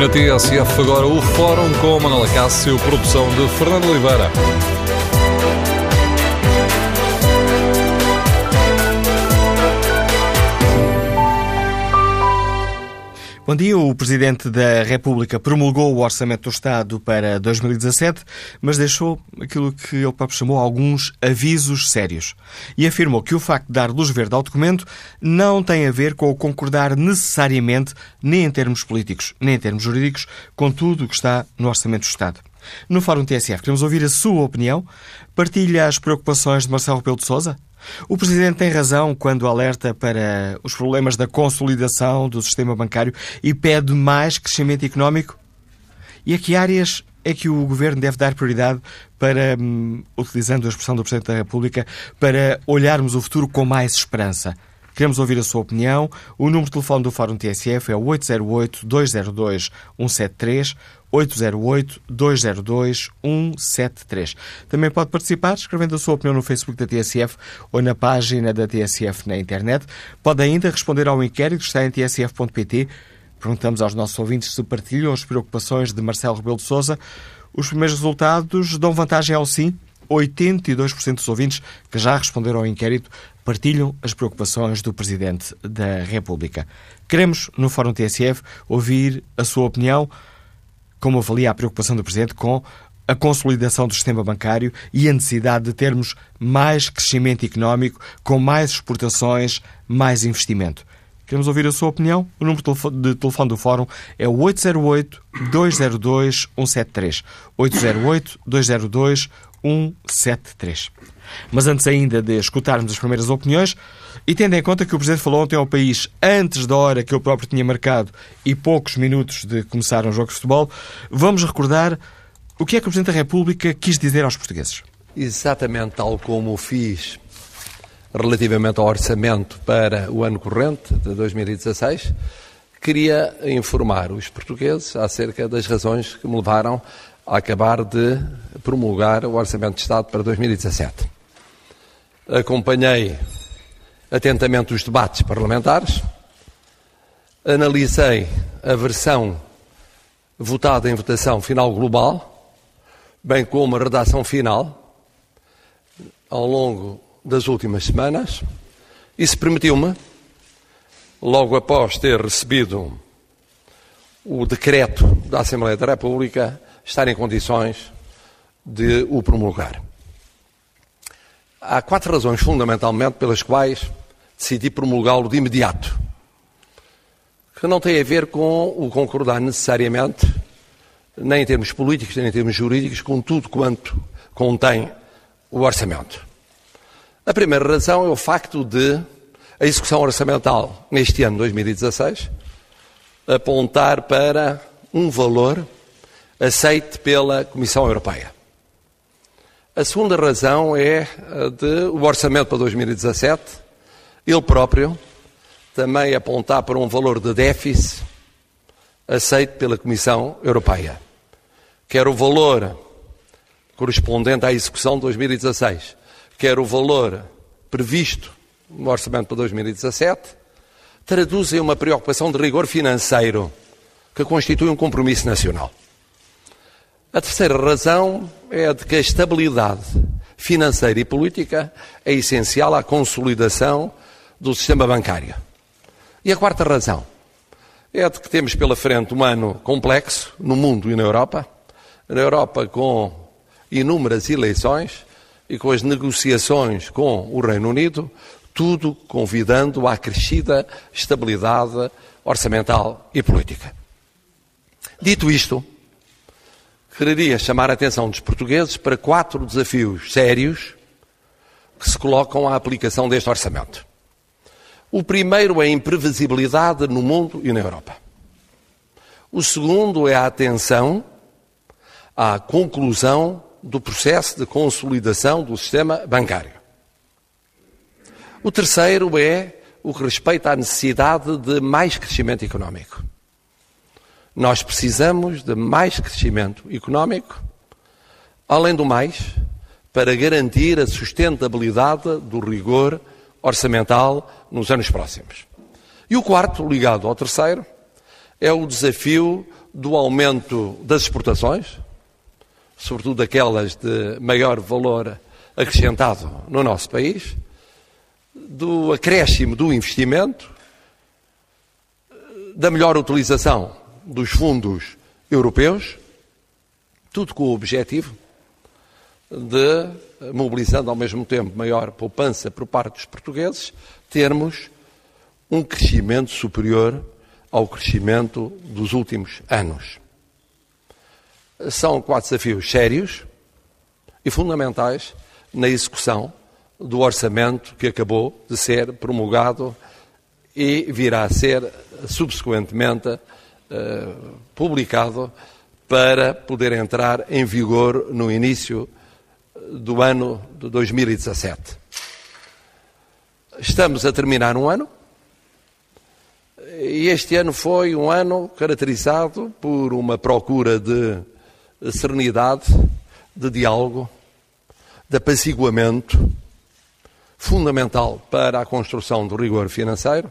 na TSF agora o Fórum com Manuela Cássio, produção de Fernando Oliveira. Bom dia. O Presidente da República promulgou o Orçamento do Estado para 2017, mas deixou aquilo que ele próprio chamou alguns avisos sérios. E afirmou que o facto de dar luz verde ao documento não tem a ver com o concordar necessariamente, nem em termos políticos, nem em termos jurídicos, com tudo o que está no Orçamento do Estado. No Fórum TSF, queremos ouvir a sua opinião. Partilha as preocupações de Marcelo Rebelo de Sousa? O Presidente tem razão quando alerta para os problemas da consolidação do sistema bancário e pede mais crescimento económico? E a que áreas é que o Governo deve dar prioridade para, hum, utilizando a expressão do Presidente da República, para olharmos o futuro com mais esperança? Queremos ouvir a sua opinião. O número de telefone do Fórum TSF é 808-202-173, 808-202-173. Também pode participar escrevendo a sua opinião no Facebook da TSF ou na página da TSF na internet. Pode ainda responder ao inquérito que está em tsf.pt. Perguntamos aos nossos ouvintes se partilham as preocupações de Marcelo Rebelo de Sousa. Os primeiros resultados dão vantagem ao sim. 82% dos ouvintes que já responderam ao inquérito partilham as preocupações do Presidente da República. Queremos, no Fórum TSF, ouvir a sua opinião, como avalia a preocupação do Presidente com a consolidação do sistema bancário e a necessidade de termos mais crescimento económico, com mais exportações, mais investimento. Queremos ouvir a sua opinião? O número de telefone do Fórum é o 808-202-173. 808-202-173. 173. Mas antes ainda de escutarmos as primeiras opiniões, e tendo em conta que o Presidente falou ontem ao país antes da hora que eu próprio tinha marcado e poucos minutos de começar um jogo de futebol, vamos recordar o que é que o Presidente da República quis dizer aos portugueses. Exatamente tal como fiz relativamente ao orçamento para o ano corrente de 2016, queria informar os portugueses acerca das razões que me levaram a acabar de promulgar o Orçamento de Estado para 2017. Acompanhei atentamente os debates parlamentares, analisei a versão votada em votação final global, bem como a redação final, ao longo das últimas semanas. Isso permitiu-me, logo após ter recebido o decreto da Assembleia da República, estar em condições de o promulgar. Há quatro razões, fundamentalmente, pelas quais decidi promulgá-lo de imediato, que não têm a ver com o concordar necessariamente, nem em termos políticos, nem em termos jurídicos, com tudo quanto contém o orçamento. A primeira razão é o facto de a execução orçamental neste ano 2016 apontar para um valor aceite pela Comissão Europeia. A segunda razão é de o orçamento para 2017, ele próprio, também apontar para um valor de déficit aceito pela Comissão Europeia. Quer o valor correspondente à execução de 2016, quer o valor previsto no orçamento para 2017, traduzem uma preocupação de rigor financeiro que constitui um compromisso nacional. A terceira razão é de que a estabilidade financeira e política é essencial à consolidação do sistema bancário. E a quarta razão é de que temos pela frente um ano complexo no mundo e na Europa. Na Europa, com inúmeras eleições e com as negociações com o Reino Unido, tudo convidando à crescida estabilidade orçamental e política. Dito isto, quereria chamar a atenção dos portugueses para quatro desafios sérios que se colocam à aplicação deste orçamento. O primeiro é a imprevisibilidade no mundo e na Europa. O segundo é a atenção à conclusão do processo de consolidação do sistema bancário. O terceiro é o que respeita à necessidade de mais crescimento económico. Nós precisamos de mais crescimento económico, além do mais, para garantir a sustentabilidade do rigor orçamental nos anos próximos. E o quarto, ligado ao terceiro, é o desafio do aumento das exportações, sobretudo aquelas de maior valor acrescentado no nosso país, do acréscimo do investimento, da melhor utilização dos fundos europeus, tudo com o objetivo de, mobilizando ao mesmo tempo maior poupança por parte dos portugueses, termos um crescimento superior ao crescimento dos últimos anos. São quatro desafios sérios e fundamentais na execução do orçamento que acabou de ser promulgado e virá a ser subsequentemente uh, publicado para poder entrar em vigor no início do ano de 2017. Estamos a terminar um ano e este ano foi um ano caracterizado por uma procura de serenidade, de diálogo, de apaciguamento, fundamental para a construção do rigor financeiro,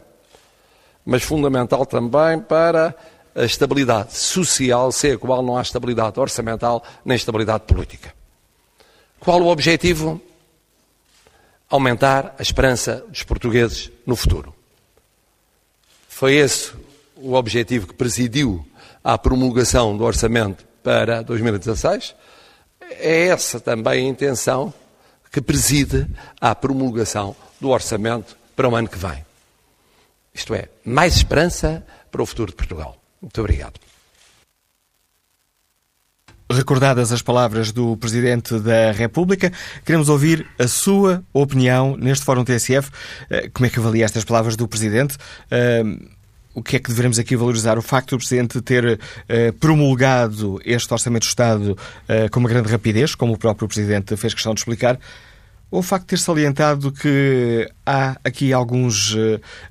mas fundamental também para a estabilidade social, sem a qual não há estabilidade orçamental nem estabilidade política. Qual o objetivo? Aumentar a esperança dos portugueses no futuro. Foi esse o objetivo que presidiu à promulgação do orçamento para 2016. É essa também a intenção que preside à promulgação do orçamento para o ano que vem. Isto é, mais esperança para o futuro de Portugal. Muito obrigado. Recordadas as palavras do Presidente da República, queremos ouvir a sua opinião neste Fórum TSF. Eh, como é que avalia estas palavras do Presidente? Eh, o que é que devemos aqui valorizar? O facto do Presidente ter eh, promulgado este Orçamento de Estado com uma grande rapidez, como o próprio Presidente fez questão de explicar, ou o facto de ter salientado que há aqui alguns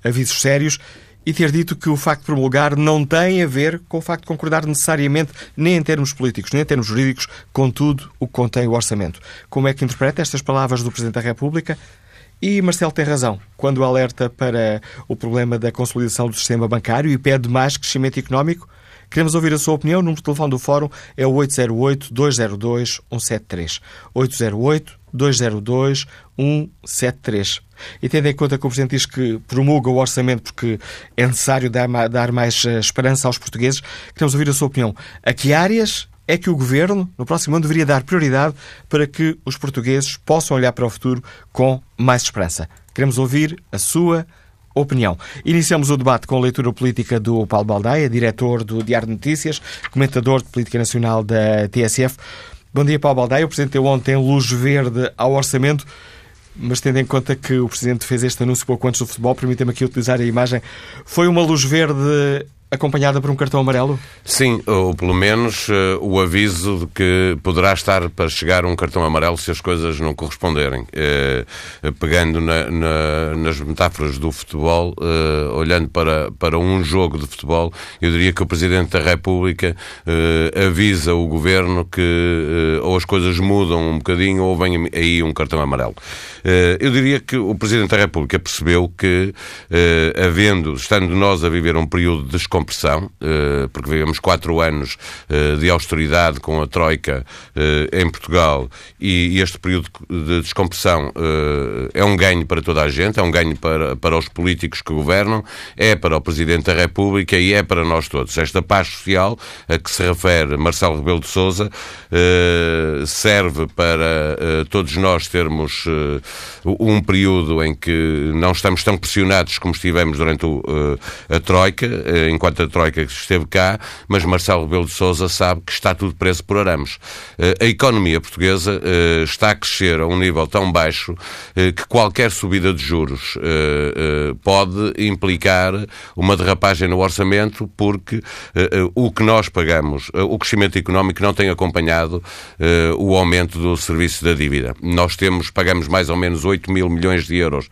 avisos sérios e ter dito que o facto de promulgar não tem a ver com o facto de concordar necessariamente, nem em termos políticos, nem em termos jurídicos, com tudo o que contém o orçamento. Como é que interpreta estas palavras do Presidente da República? E Marcelo tem razão quando alerta para o problema da consolidação do sistema bancário e pede mais crescimento económico. Queremos ouvir a sua opinião. O número de telefone do Fórum é o 808-202-173. 808-202-173. E tendo em conta que o Presidente diz que promulga o orçamento porque é necessário dar, dar mais eh, esperança aos portugueses, queremos ouvir a sua opinião. A que áreas é que o Governo, no próximo ano, deveria dar prioridade para que os portugueses possam olhar para o futuro com mais esperança? Queremos ouvir a sua opinião. Iniciamos o debate com a leitura política do Paulo Baldaia, diretor do Diário de Notícias, comentador de política nacional da TSF. Bom dia, Paulo Baldaia. O Presidente deu ontem luz verde ao orçamento mas tendo em conta que o Presidente fez este anúncio pouco antes do futebol, permita-me aqui utilizar a imagem, foi uma luz verde acompanhada por um cartão amarelo? Sim, ou pelo menos uh, o aviso de que poderá estar para chegar um cartão amarelo se as coisas não corresponderem. Uh, pegando na, na, nas metáforas do futebol, uh, olhando para, para um jogo de futebol, eu diria que o Presidente da República avisa o Governo que ou as coisas mudam um bocadinho ou vem aí um cartão amarelo. eu diria que o Presidente da República percebeu que, havendo, estando nós a viver um período de descompressão, eh, porque vivemos quatro anos eh, de austeridade com a Troika eh, em Portugal e este período de descompressão é um ganho para toda a gente, é um ganho para, para os políticos que governam, é para o Presidente da República e é para nós todos. Esta paz social a que se refere Marcelo Rebelo de Sousa serve para todos nós termos um período em que não estamos tão pressionados como estivemos durante a Troika, enquanto enquanto a Troika esteve cá, mas Marcelo Rebelo de Sousa sabe que está tudo preso por arames. Eh, a economia portuguesa eh, está a crescer a um nível tão baixo eh, que qualquer subida de juros pode implicar uma derrapagem no orçamento porque o que nós pagamos, o crescimento económico não tem acompanhado o aumento do serviço da dívida. Nós temos, pagamos mais ou menos 8 mil milhões de euros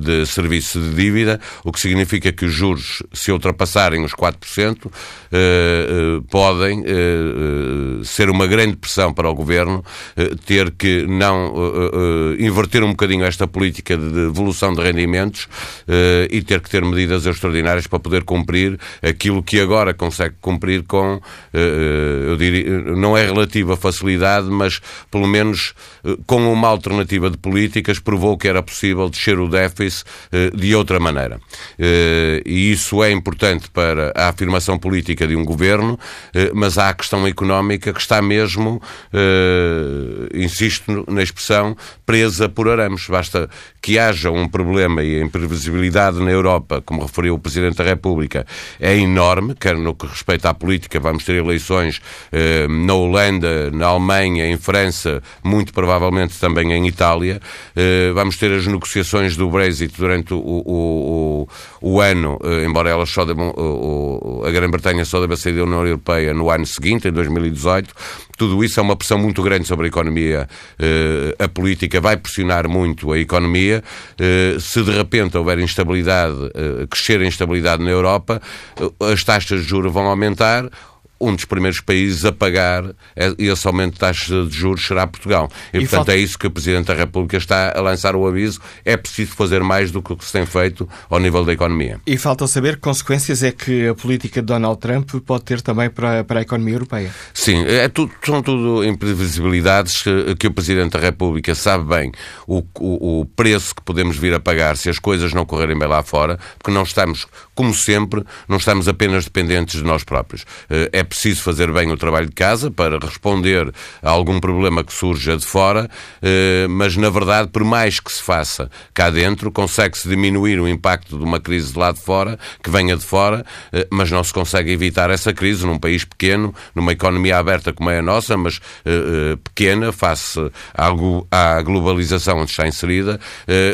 de serviço de dívida, o que significa que os juros, se ultrapassar os 4%, podem ser uma grande pressão para o governo ter que não inverter um bocadinho esta política de devolução de rendimentos e ter que ter medidas extraordinárias para poder cumprir aquilo que agora consegue cumprir com, eu diria, não é relativa facilidade, mas pelo menos com uma alternativa de políticas provou que era possível descer o déficit de outra maneira. Eh, e isso é importante para a afirmação política de um governo, eh, mas há a questão económica que está mesmo, eh, insisto na expressão, presa por arames. Basta que haja um problema e a imprevisibilidade na Europa, como referiu o Presidente da República, é enorme, quer no que respeita à política, vamos ter eleições na Holanda, na Alemanha, em França, muito provavelmente também em Itália. vamos ter as negociações do Brexit durante o, o, o, ano, eh, embora ela só deva, a Grã-Bretanha só deva sair da União Europeia no ano seguinte, em 2018, tudo isso é uma pressão muito grande sobre a economia. Eh, a política vai pressionar muito a economia. Eh, se de repente houver instabilidade, crescer a instabilidade na Europa, as taxas de juros vão aumentar um dos primeiros países a pagar esse aumento de taxas de juros será Portugal. E, e portanto, falta... é isso que o Presidente da República está a lançar o aviso. É preciso fazer mais do que o que se tem feito ao nível da economia. E falta saber que consequências é que a política de Donald Trump pode ter também para, para a economia europeia. Sim, é tudo, são tudo imprevisibilidades que, que, o Presidente da República sabe bem o, o, o preço que podemos vir a pagar se as coisas não correrem bem lá fora, porque não estamos, como sempre, não estamos apenas dependentes de nós próprios. Eh, é preciso fazer bem o trabalho de casa para responder a algum problema que surja de fora, eh, mas na verdade, por mais que se faça cá dentro, consegue-se diminuir o impacto de uma crise de lá de fora, que venha de fora, eh, mas não se consegue evitar essa crise num país pequeno, numa economia aberta como é a nossa, mas pequena, face à globalização onde está inserida.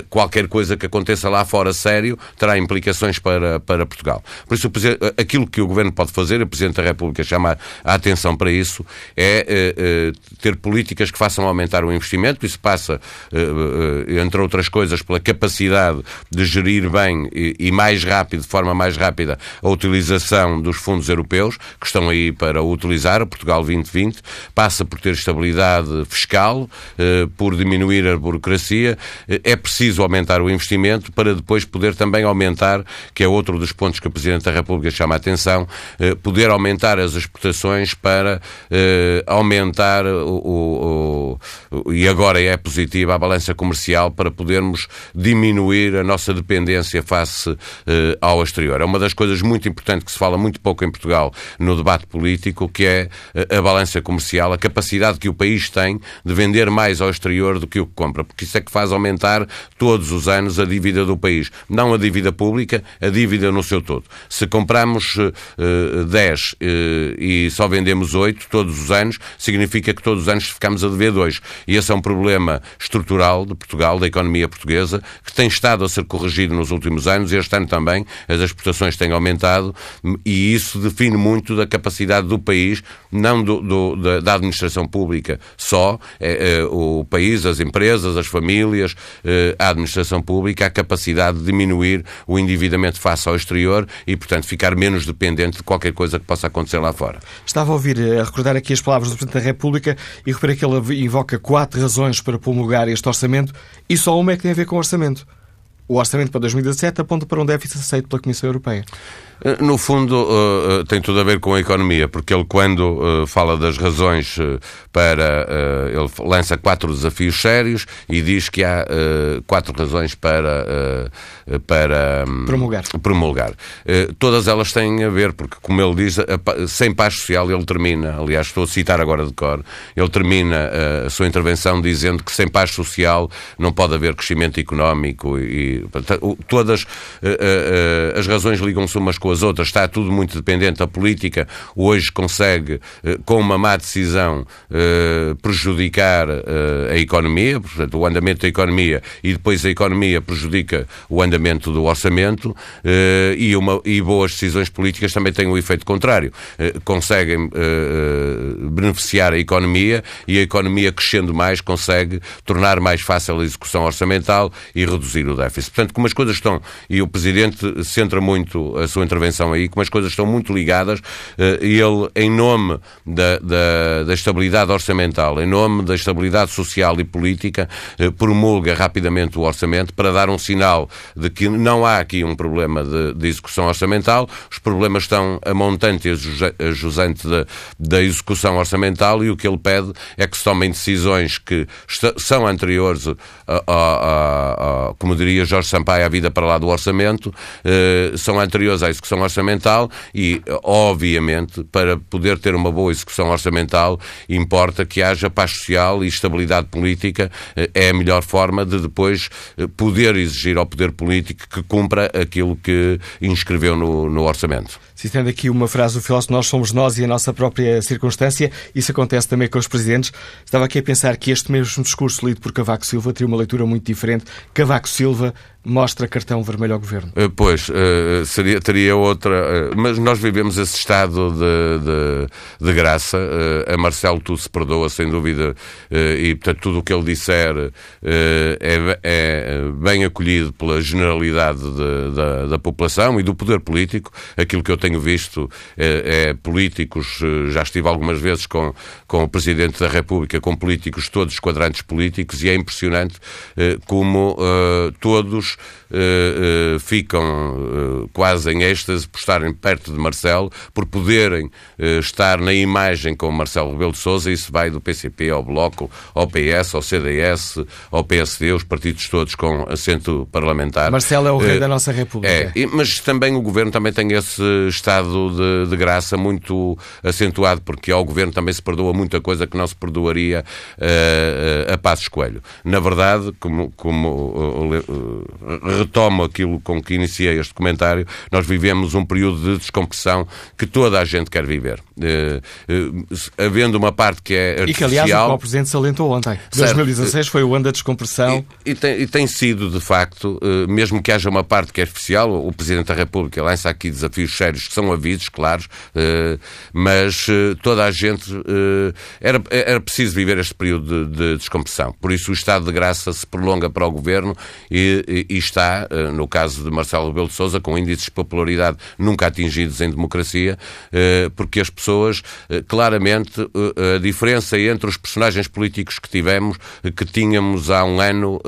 Qualquer coisa que aconteça lá fora sério terá implicações para, para Portugal. Por isso, aquilo que o Governo pode fazer, o Presidente da República chama a atenção para isso, é eh, eh, ter políticas que façam aumentar o investimento. Isso passa, eh, entre outras coisas, pela capacidade de gerir bem e mais rápido, de forma mais rápida, a utilização dos fundos europeus, que estão aí para utilizar, Portugal 2020, passa por ter estabilidade fiscal, por diminuir a burocracia. É preciso aumentar o investimento para depois poder também aumentar, que é outro dos pontos que o Presidente da República chama a atenção, poder aumentar as exportações para eh, aumentar o, o, o, e agora é positiva a balança comercial para podermos diminuir a nossa dependência face eh, ao exterior. É uma das coisas muito importantes que se fala muito pouco em Portugal no debate político, que é eh, a balança comercial, a capacidade que o país tem de vender mais ao exterior do que o que compra, porque isso é que faz aumentar todos os anos a dívida do país. Não a dívida pública, a dívida no seu todo. Se compramos uh, 10 uh, e só vendemos 8 todos os anos, significa que todos os anos ficamos a dever 2. E esse é um problema estrutural de Portugal, da economia portuguesa, que tem estado a ser corrigido nos últimos anos. Este ano também as exportações têm aumentado e isso define muito da capacidade do país, não do, do, da, da, administração pública só, é, é, o país, as empresas, as famílias, é, a administração pública, a capacidade de diminuir o endividamento face ao exterior e, portanto, ficar menos dependente de qualquer coisa que possa acontecer lá fora. Estava a ouvir, eh, a recordar aqui as palavras do Presidente da República e reparei que ele invoca quatro razões para promulgar este orçamento e só uma é que tem a ver com o orçamento. O orçamento para 2017 aponta para um déficit aceito pela Comissão Europeia. Eh, no fundo, uh, tem tudo a ver com a economia, porque ele, quando fala das razões para. ele lança quatro desafios sérios e diz que há quatro razões para. para um, promulgar. promulgar. todas elas têm a ver, porque, como ele diz, sem paz social ele termina, aliás, estou a citar agora de cor, ele termina a sua intervenção dizendo que sem paz social não pode haver crescimento económico e. todas as razões ligam-se umas com as outras, está tudo muito dependente. A política hoje consegue, eh, com uma má decisão, eh, prejudicar eh, a economia, portanto, o andamento da economia, e depois a economia prejudica o andamento do orçamento, e, uma, e boas decisões políticas também têm o um efeito contrário. Conseguem beneficiar a economia e a economia crescendo mais consegue tornar mais fácil a execução orçamental e reduzir o déficit. Portanto, como as coisas estão, e o Presidente centra muito a sua intervenção aí, como as coisas estão muito ligadas. Ele, em nome da, da, da estabilidade orçamental, em nome da estabilidade social e política, promulga rapidamente o orçamento para dar um sinal de que não há aqui um problema de, de execução orçamental, os problemas estão a montante e a jusante da, da execução orçamental e o que ele pede é que se tomem decisões que são anteriores, a, a, a, como diria Jorge Sampaio, à vida para lá do orçamento, eh, são anteriores à execução orçamental e, obviamente, para poder ter uma boa execução orçamental, importa que haja paz social e estabilidade política. Eh, é a melhor forma de depois eh, poder exigir ao poder político que cumpra aquilo que inscreveu no, no orçamento. Citando aqui uma frase do filósofo, nós somos nós e a nossa própria circunstância, isso acontece também com os presidentes. Estava aqui a pensar que este mesmo discurso lido por Cavaco Silva teria uma leitura muito diferente. Cavaco Silva mostra cartão vermelho ao governo. Eh, pois, eh, seria, teria outra. Eh, mas nós vivemos esse estado de, de, de graça. A Marcelo tudo se perdoa, sem dúvida, e portanto tudo o que ele disser é, é bem acolhido pela generalidade de, da, da população e do poder político. Aquilo que eu tenho visto é, é, políticos, já estive algumas vezes com, com o Presidente da República, com políticos, todos quadrantes políticos, e é impressionante como todos uh, uh, ficam uh, quase em êxtase por estarem perto de Marcelo, por poderem estar na imagem com Marcelo Rebelo de Sousa, isso vai do PCP ao Bloco, ao PS, ao CDS, ao PSD, os partidos todos com assento parlamentar. Marcelo é o rei da nossa República. É, mas também o Governo também tem esse estado de, de, graça muito acentuado, porque ao Governo também se perdoa muita coisa que não se perdoaria a Passos Coelho. Na verdade, como, como retomo aquilo com que iniciei este comentário, nós vivemos um período de descompressão que toda a gente quer viver. Uh, uh, havendo uma parte que é artificial... E que, aliás, o Presidente salientou ontem. Certo. 2016 foi o ano da descompressão. E, e, tem, e tem, sido, de facto, uh, mesmo que haja uma parte que é artificial, o Presidente da República lança aqui desafios sérios, que são avisos, claros, mas toda a gente... era, era preciso viver este período de, de, descompressão. Por isso o estado de graça se prolonga para o Governo e, e está, eh, no caso de Marcelo Rebelo de Sousa, com índices de popularidade nunca atingidos em democracia, eh, porque as pessoas, eh, claramente, a diferença entre os personagens políticos que tivemos, que tínhamos há um ano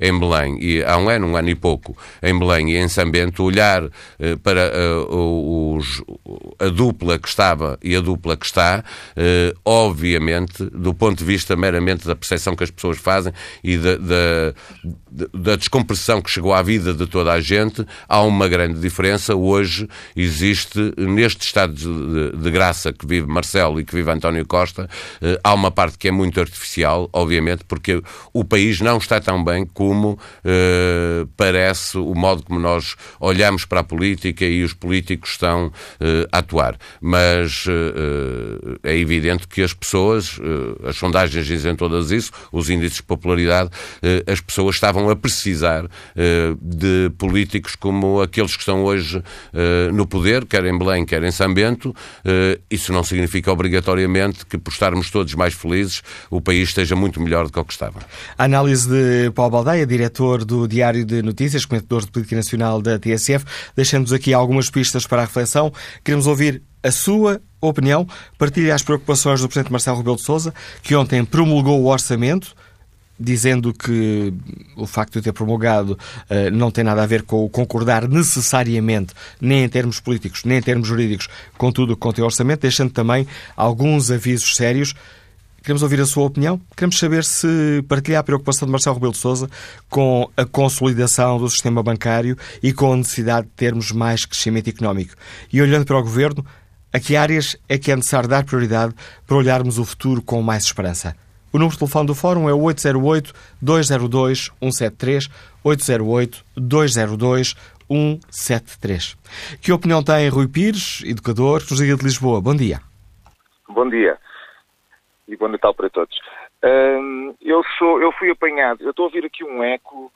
em Belém, e há um ano, um ano e pouco, em Belém e em São Bento, olhar para os, a dupla que estava e a dupla que está, obviamente, do ponto de vista meramente da percepção que as pessoas fazem e da, da, da descompressão que chegou à vida de toda a gente, há uma grande diferença. Hoje existe, neste estado de, de graça que vive Marcelo e que vive António Costa, eh, há uma parte que é muito artificial, obviamente, porque o país não está tão bem como eh, parece o modo como nós olhamos para a política e os políticos estão eh, a atuar. Mas eh, é evidente que as pessoas, eh, as sondagens dizem todas isso, os índices de popularidade, eh, as pessoas estavam a precisar de políticos como aqueles que estão hoje uh, no poder, quer em Belém, quer em São Bento. Uh, isso não significa obrigatoriamente que, por estarmos todos mais felizes, o país esteja muito melhor do que o que estava. A análise de Paulo Baldeia, diretor do Diário de Notícias, comentador de Política Nacional da TSF, deixando-nos aqui algumas pistas para a reflexão. Queremos ouvir a sua opinião. Partilha as preocupações do Presidente Marcelo Rebelo de Sousa, que ontem promulgou o orçamento dizendo que o facto de ter promulgado uh, não tem nada a ver com o concordar necessariamente, nem em termos políticos, nem em termos jurídicos, com tudo o que contém o orçamento, deixando também alguns avisos sérios. Queremos ouvir a sua opinião. Queremos saber se partilha a preocupação de Marcelo Rebelo de Sousa com a consolidação do sistema bancário e com a necessidade de termos mais crescimento económico. E olhando para o Governo, a que áreas é que é necessário dar prioridade para olharmos o futuro com mais esperança? O número de telefone do Fórum é 808-202-173, 808-202-173. Que opinião tem Rui Pires, educador, liga de Lisboa? Bom dia. Bom dia. E bom Natal para todos. eu, sou, eu fui apanhado, eu estou a ouvir aqui um eco...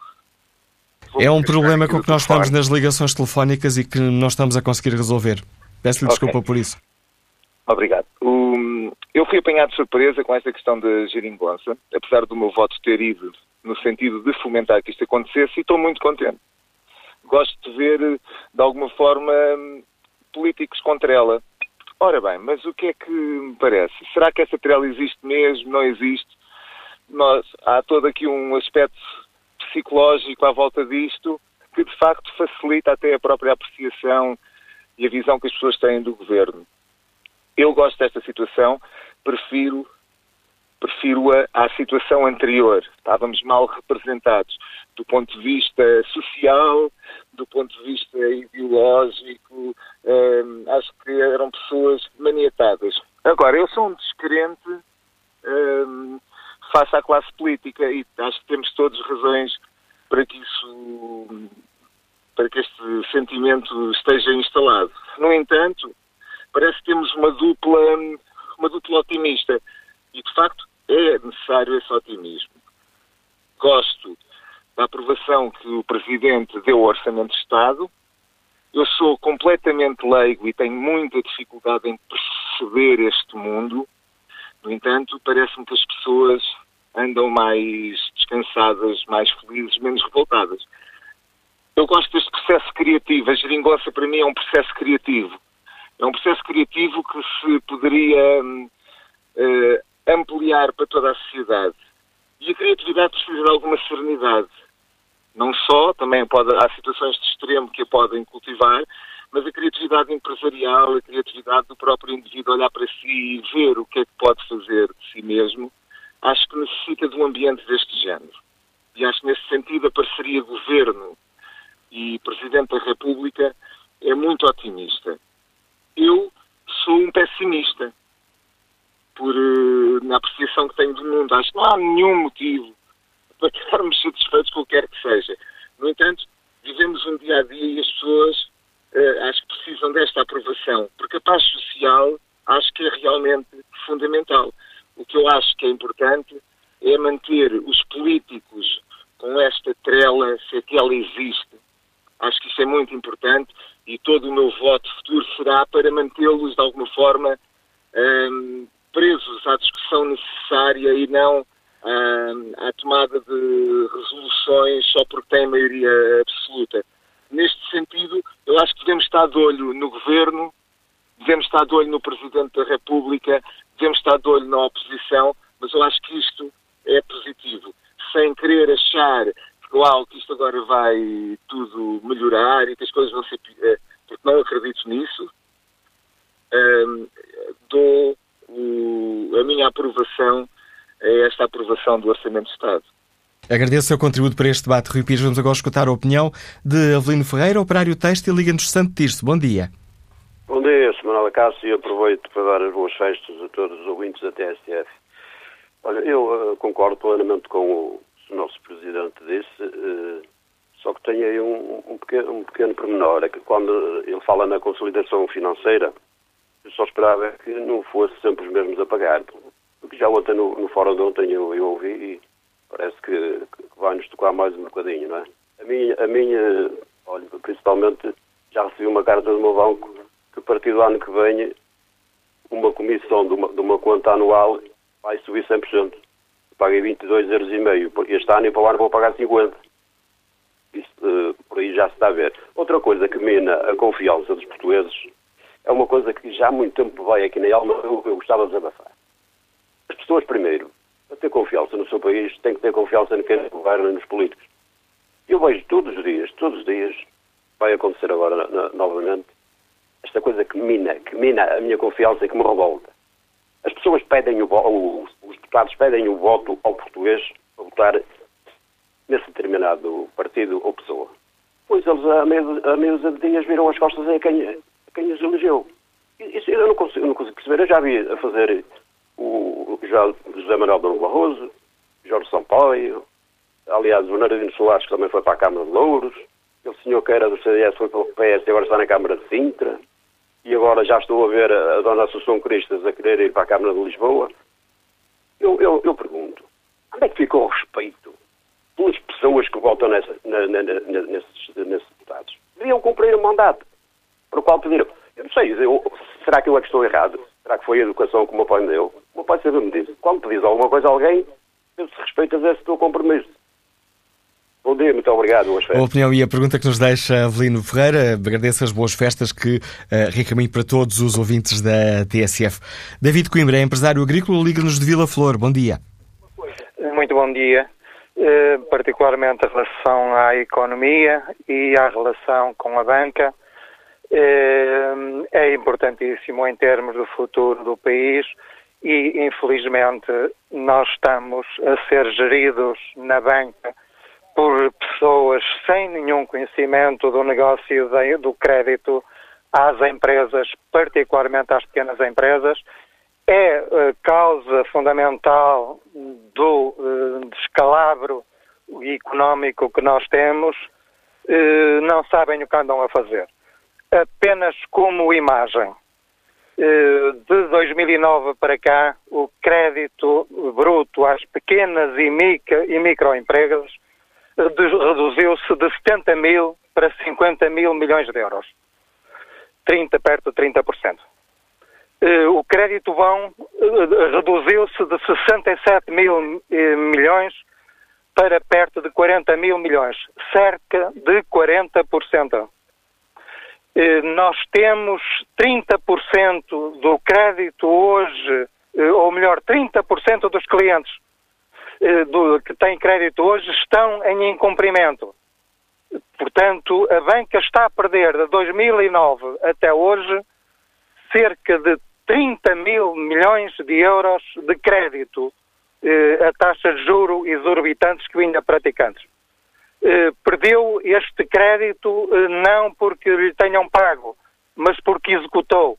é um problema com que nós estamos nas ligações telefónicas e que não estamos a conseguir resolver. Peço-lhe okay. desculpa por isso. Obrigado. Eu fui apanhado de surpresa com esta questão da geringonça, apesar do meu voto ter ido no sentido de fomentar que isto acontecesse e estou muito contente. Gosto de ver, de alguma forma, políticos contra ela. Ora bem, mas o que é que me parece? Será que essa trela existe mesmo? Não existe? Nós, há todo aqui um aspecto psicológico à volta disto que de facto facilita até a própria apreciação e a visão que as pessoas têm do governo. Eu gosto desta situação, prefiro prefiro-a à situação anterior. Estávamos mal representados do ponto de vista social, do ponto de vista ideológico. Hum, acho que eram pessoas maniatadas. Agora, eu sou um descrente hum, face à classe política e acho que temos todas razões para que isso para que este sentimento esteja instalado. No entanto, parece que temos uma dupla uma dupla otimista e de facto é necessário esse otimismo. Gosto da aprovação que o Presidente deu ao Orçamento de Estado. Eu sou completamente leigo e tenho muita dificuldade em perceber este mundo. No entanto, parece-me que as pessoas andam mais descansadas, mais felizes, menos revoltadas. Eu gosto deste processo criativo. A geringonça, para mim, é um processo criativo. É um processo criativo que se poderia uh, ampliar para toda a sociedade. E a criatividade precisa de alguma serenidade. Não só, também pode, há situações de extremo que a podem cultivar, mas a criatividade empresarial, a criatividade do próprio indivíduo olhar para si e ver o que é que pode fazer de si mesmo, acho que necessita de um ambiente deste género. E acho que, nesse sentido, a parceria governo e Presidente da República é muito otimista. Eu sou um pessimista por, uh, na apreciação que tenho do mundo. Acho que não há nenhum motivo para estarmos satisfeitos com o que quer que seja. No entanto, vivemos um dia a dia e as pessoas uh, acho que precisam desta aprovação, porque a paz social acho que é realmente fundamental. O que eu acho que é importante é manter os políticos com esta trela, se é que ela existe. Acho que isso é muito importante e todo o meu voto futuro será para mantê-los de alguma forma um, presos à discussão necessária e não à, à tomada de resoluções só porque têm maioria absoluta. Neste sentido, eu acho que devemos estar de olho no governo, devemos estar de olho no Presidente da República, devemos estar de olho na oposição, mas eu acho que isto é positivo. Sem querer achar uau, que isto agora vai tudo melhorar e que as coisas vão ser. Eh, porque não acredito nisso. Um, dou o, a minha aprovação é esta aprovação do Orçamento de Estado. Agradeço o seu contributo para este debate, Rui Pires. Vamos agora escutar a opinião de Avelino Ferreira, operário têxtil Liga-nos Santo Tirso. Bom dia. Bom dia, Sr. Manuel Cássio, e aproveito para dar as boas festas a todos os ouvintes da TSF. Olha, eu uh, concordo plenamente com o, o nosso Presidente disse, uh, só que tenho aí um, um, pequeno, um pequeno pormenor, é que quando ele fala na consolidação financeira, eu só esperava que não fosse sempre os mesmos a pagar. Porque já ontem, no, no fórum de ontem, eu, eu ouvi e parece que, que vai-nos tocar mais um bocadinho, não é? A minha, a minha, olha, principalmente, já recebi uma carta do meu banco que a partir do ano que vem uma comissão de uma, de uma conta anual vai subir 100%. Paguei 22 euros e meio. Este ano e para o ano vou pagar 50. Isso, uh, por aí já se está a ver. Outra coisa que mina a confiança dos portugueses é uma coisa que já há muito tempo vai aqui na alma, eu, eu gostava de desabafar. As pessoas, primeiro, para ter confiança no seu país, têm que ter confiança no quem governa nos políticos. Eu vejo todos os dias, todos os dias, vai acontecer agora na, novamente, esta coisa que mina, que mina a minha confiança e que me revolta. As pessoas pedem o voto, os deputados pedem o voto ao português para votar nesse determinado partido ou pessoa. Pois eles, a meia, de dias, viram as costas a quem, quem os elegeu. Isso eu não consigo, não consigo perceber. Eu já vi a fazer o José Manuel Dom Barroso, Jorge Sampaio, aliás, o Nardino Soares, que também foi para a Câmara de Louros, o senhor que era do CDS foi para o PS e agora está na Câmara de Sintra, e agora já estou a ver a, a Dona Assunção Cristas a querer ir para a Câmara de Lisboa. Eu, eu, eu pergunto, onde é que ficou o respeito pelas pessoas que votam nessa, na, na, na, nesses, nesses deputados? Deviam cumprir o mandato para o qual pediram. Eu não sei, eu, será que eu é que estou errado? Será que foi a educação que o meu pai me deu? O meu pai sempre me disse, quando pedis alguma coisa a alguém, eu se respeitas esse teu compromisso. Bom dia, muito obrigado. Boas festas. A opinião e a pergunta que nos deixa Avelino Ferreira. Agradeço as boas festas que uh, recaminho para todos os ouvintes da TSF. David Coimbra, é empresário agrícola, liga-nos de Vila Flor. Bom dia. Muito bom dia. Uh, particularmente em relação à economia e à relação com a banca. Uh, é importantíssimo em termos do futuro do país e, infelizmente, nós estamos a ser geridos na banca por pessoas sem nenhum conhecimento do negócio de, do crédito às empresas, particularmente às pequenas empresas, é uh, causa fundamental do uh, descalabro económico que nós temos, uh, não sabem o que andam a fazer. Apenas como imagem. De 2009 para cá, o crédito bruto às pequenas e, micro, microempresas reduziu-se de 70 mil para 50 mil milhões de euros. 30, perto de 30%. Eh, o crédito vão eh, reduziu-se de 67 mil eh, milhões para perto de 40 mil milhões, cerca de 40%. Nós temos 30% do crédito hoje, ou melhor, 30% dos clientes do, que têm crédito hoje estão em incumprimento. Portanto, a banca está a perder de 2009 até hoje cerca de 30 mil milhões de euros de crédito eh, a taxas de juro exorbitantes que vinha praticantes. Eh, perdeu este crédito eh, não porque lhe tenham pago, mas porque executou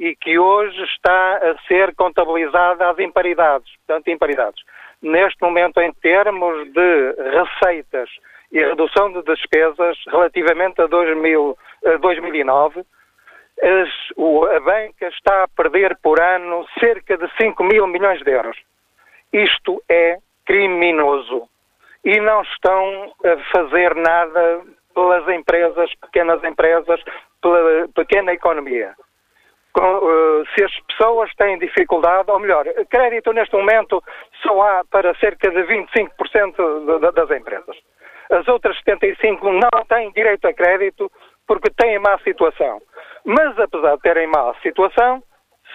e que hoje está a ser contabilizada às imparidades, portanto, imparidades neste momento, em termos de receitas e redução de despesas relativamente a, 2000, a 2009, as, o, a banca está a perder por ano cerca de 5 mil milhões de euros. Isto é criminoso. E não estão a fazer nada pelas empresas, pequenas empresas, pela pequena economia. Eh, se as pessoas têm dificuldade, ou melhor, crédito neste momento só há para cerca de 25% das empresas. As outras 75% não têm direito a crédito porque têm má situação. Mas apesar de terem má situação,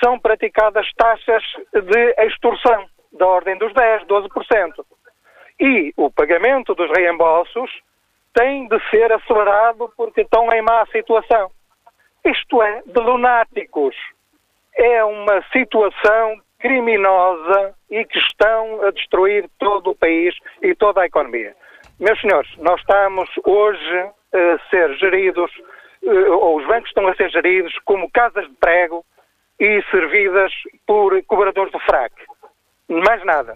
são praticadas taxas de extorsão da ordem dos 10, 12%. E o pagamento dos reembolsos tem de ser acelerado porque estão em má situação. Isto é, de lunáticos. É uma situação criminosa e que estão a destruir todo o país e toda a economia. Meus senhores, nós estamos hoje a ser geridos, eh, ou os bancos estão a ser geridos como casas de prego e servidas por cobradores do frac. Mais nada.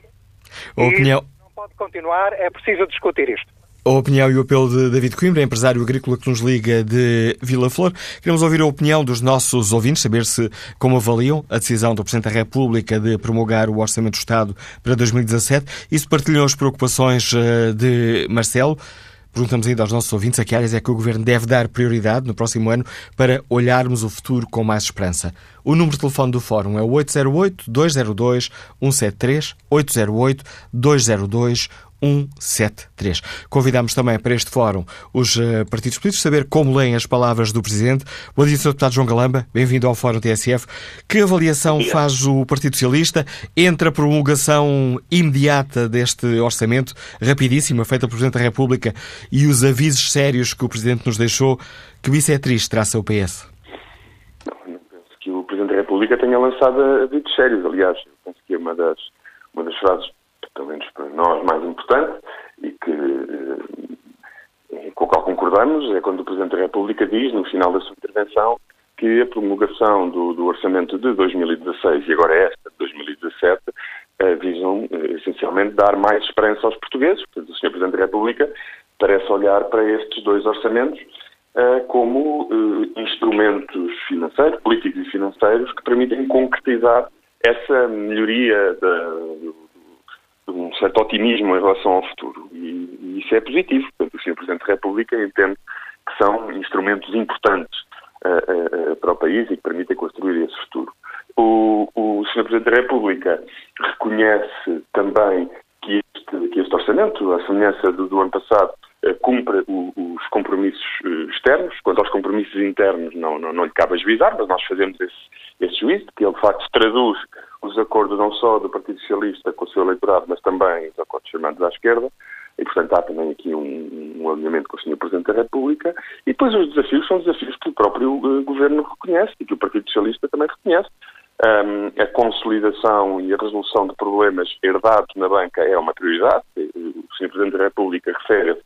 opinião... não pode continuar, é preciso discutir isto. A opinião e o apelo de David Coimbra, empresário agrícola que nos liga de Vila Flor. Queremos ouvir a opinião dos nossos ouvintes, saber se como avaliam a decisão do Presidente da República de promulgar o Orçamento do Estado para 2017 e se partilham as preocupações eh, de Marcelo. Perguntamos ainda aos nossos ouvintes a que áreas é que o Governo deve dar prioridade no próximo ano para olharmos o futuro com mais esperança. O número de telefone do Fórum é o 808-202-173, 808-202-173. 173. Convidamos também para este fórum os uh, partidos políticos saber como leem as palavras do Presidente. Bom dia, Sr. Deputado João Galamba. Bem-vindo ao Fórum TSF. Que avaliação faz o Partido Socialista entre a promulgação imediata deste orçamento, rapidíssima, feita pelo Presidente da República, e os avisos sérios que o Presidente nos deixou? Que isso é triste, traça o PS? Não, não penso que o Presidente da República tenha lançado avisos sérios. Aliás, penso que é uma das, uma das frases pelo menos para nós, mais importante e que eh, com o qual concordamos é quando o Presidente da República diz, no final da sua intervenção, que a promulgação do, do orçamento de 2016 e agora esta de 2017 eh, visam eh, essencialmente dar mais esperança aos portugueses. Portanto, o Sr. Presidente da República parece olhar para estes dois orçamentos eh, como eh, instrumentos financeiros, políticos e financeiros que permitem concretizar essa melhoria da, um certo otimismo em relação ao futuro. E, e isso é positivo. Portanto, o Sr. Presidente da República entende que são instrumentos importantes uh, uh, para o país e que permitem construir esse futuro. O, o Sr. Presidente da República reconhece também que este, que este orçamento, à semelhança do, do ano passado, cumpre os compromissos externos. Quanto aos compromissos internos, não, não, não lhe cabe ajuizar, mas nós fazemos esse, esse juízo, que ele de facto traduz os acordos não só do Partido Socialista com o seu eleitorado, mas também os acordos chamados à esquerda. E, portanto, há também aqui um, um alinhamento com o Sr. Presidente da República. E depois os desafios são desafios que o próprio uh, Governo reconhece e que o Partido Socialista também reconhece. Um, a consolidação e a resolução de problemas herdados na banca é uma prioridade. O Sr. Presidente da República refere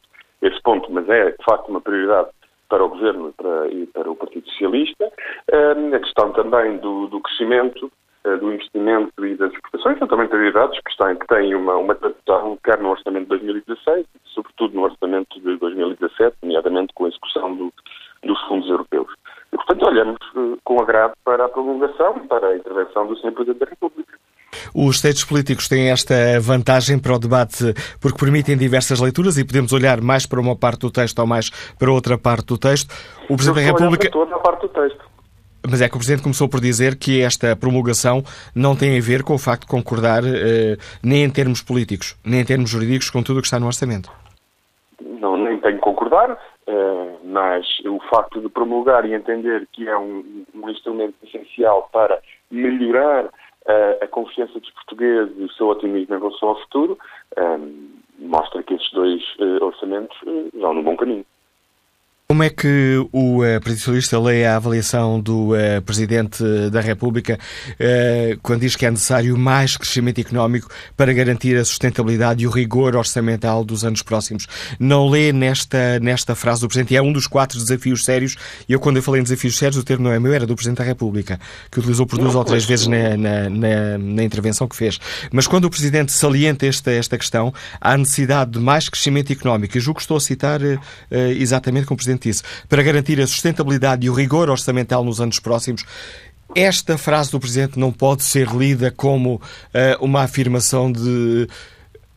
esse ponto, mas é, de facto, uma prioridade para o Governo e para, e para o Partido Socialista. Um, a questão também do, do crescimento eh, do investimento e das exportações, são também prioridades que, estão, que têm uma, uma tradução quer no orçamento de 2016, sobretudo no orçamento de 2017, nomeadamente com a execução do, dos fundos europeus. E, portanto, olhamos uh, com agrado para a prolongação e para a intervenção do Sr. Presidente da República. Os textos políticos têm esta vantagem para o debate porque permitem diversas leituras e podemos olhar mais para uma parte do texto ou mais para outra parte do texto. O Presidente da República. toda a parte do texto. Mas é que o Presidente começou por dizer que esta promulgação não tem a ver com o facto de concordar eh, nem em termos políticos, nem em termos jurídicos com tudo o que está no orçamento. Não, nem tenho que concordar, eh, mas o facto de promulgar e entender que é um, um instrumento essencial para melhorar eh, a confiança dos portugueses e o seu otimismo em relação ao futuro, mostra que esses dois orçamentos vão no bom caminho. Como é que o uh, Partido Socialista lê a avaliação do uh, Presidente da República uh, quando diz que é necessário mais crescimento económico para garantir a sustentabilidade e o rigor orçamental dos anos próximos? Não lê nesta, nesta frase do Presidente, e é um dos quatro desafios sérios, e eu quando eu falei em desafios sérios, o termo não é meu, era do Presidente da República, que utilizou por duas ou três vezes na, na, na, na intervenção que fez. Mas quando o Presidente salienta esta, esta questão, há necessidade de mais crescimento económico, e julgo que estou a citar exatamente como o Presidente disse, para garantir a sustentabilidade e o rigor orçamental nos anos próximos. Esta frase do Presidente não pode ser lida como uh, uma afirmação de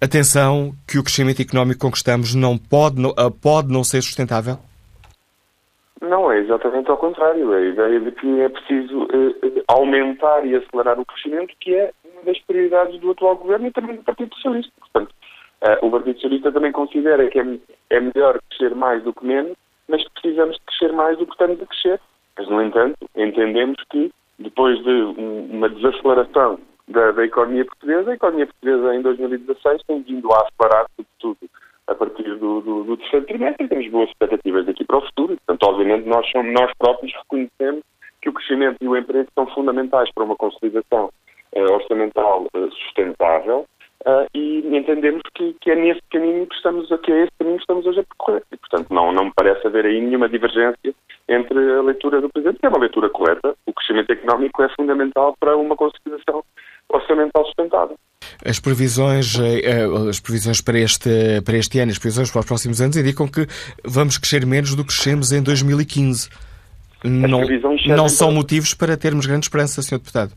atenção que o crescimento económico que conquistamos não pode, não, uh, pode não ser sustentável? Não, é exatamente ao contrário. É a ideia de que é preciso uh, aumentar e acelerar o crescimento, que é uma das prioridades do atual governo e também do Partido Socialista. Portanto, o Partido Socialista também considera que é, é melhor crescer mais do que menos mas precisamos de crescer mais do que estamos a crescer. Mas, no entanto, entendemos que, depois de uma desaceleração da, da, economia portuguesa, a economia portuguesa em 2016 tem vindo a acelerar, sobretudo a partir do, do, do terceiro trimestre, temos boas expectativas daqui para o futuro. Portanto, obviamente, nós, somos, nós próprios reconhecemos que o crescimento e o emprego são fundamentais para uma consolidação eh, orçamental eh, sustentável Uh, e entendemos que, que, é nesse caminho que estamos a, que é esse caminho que estamos hoje a percorrer. E, portanto, não, não me parece haver aí nenhuma divergência entre a leitura do Presidente, que é uma leitura correta. O crescimento económico é fundamental para uma consolidação orçamental sustentável. As previsões, eh, eh, as previsões para este, para este ano, as previsões para os próximos anos indicam que vamos crescer menos do que crescemos em 2015. não, não são motivos para termos grande esperança, Sr. Deputado?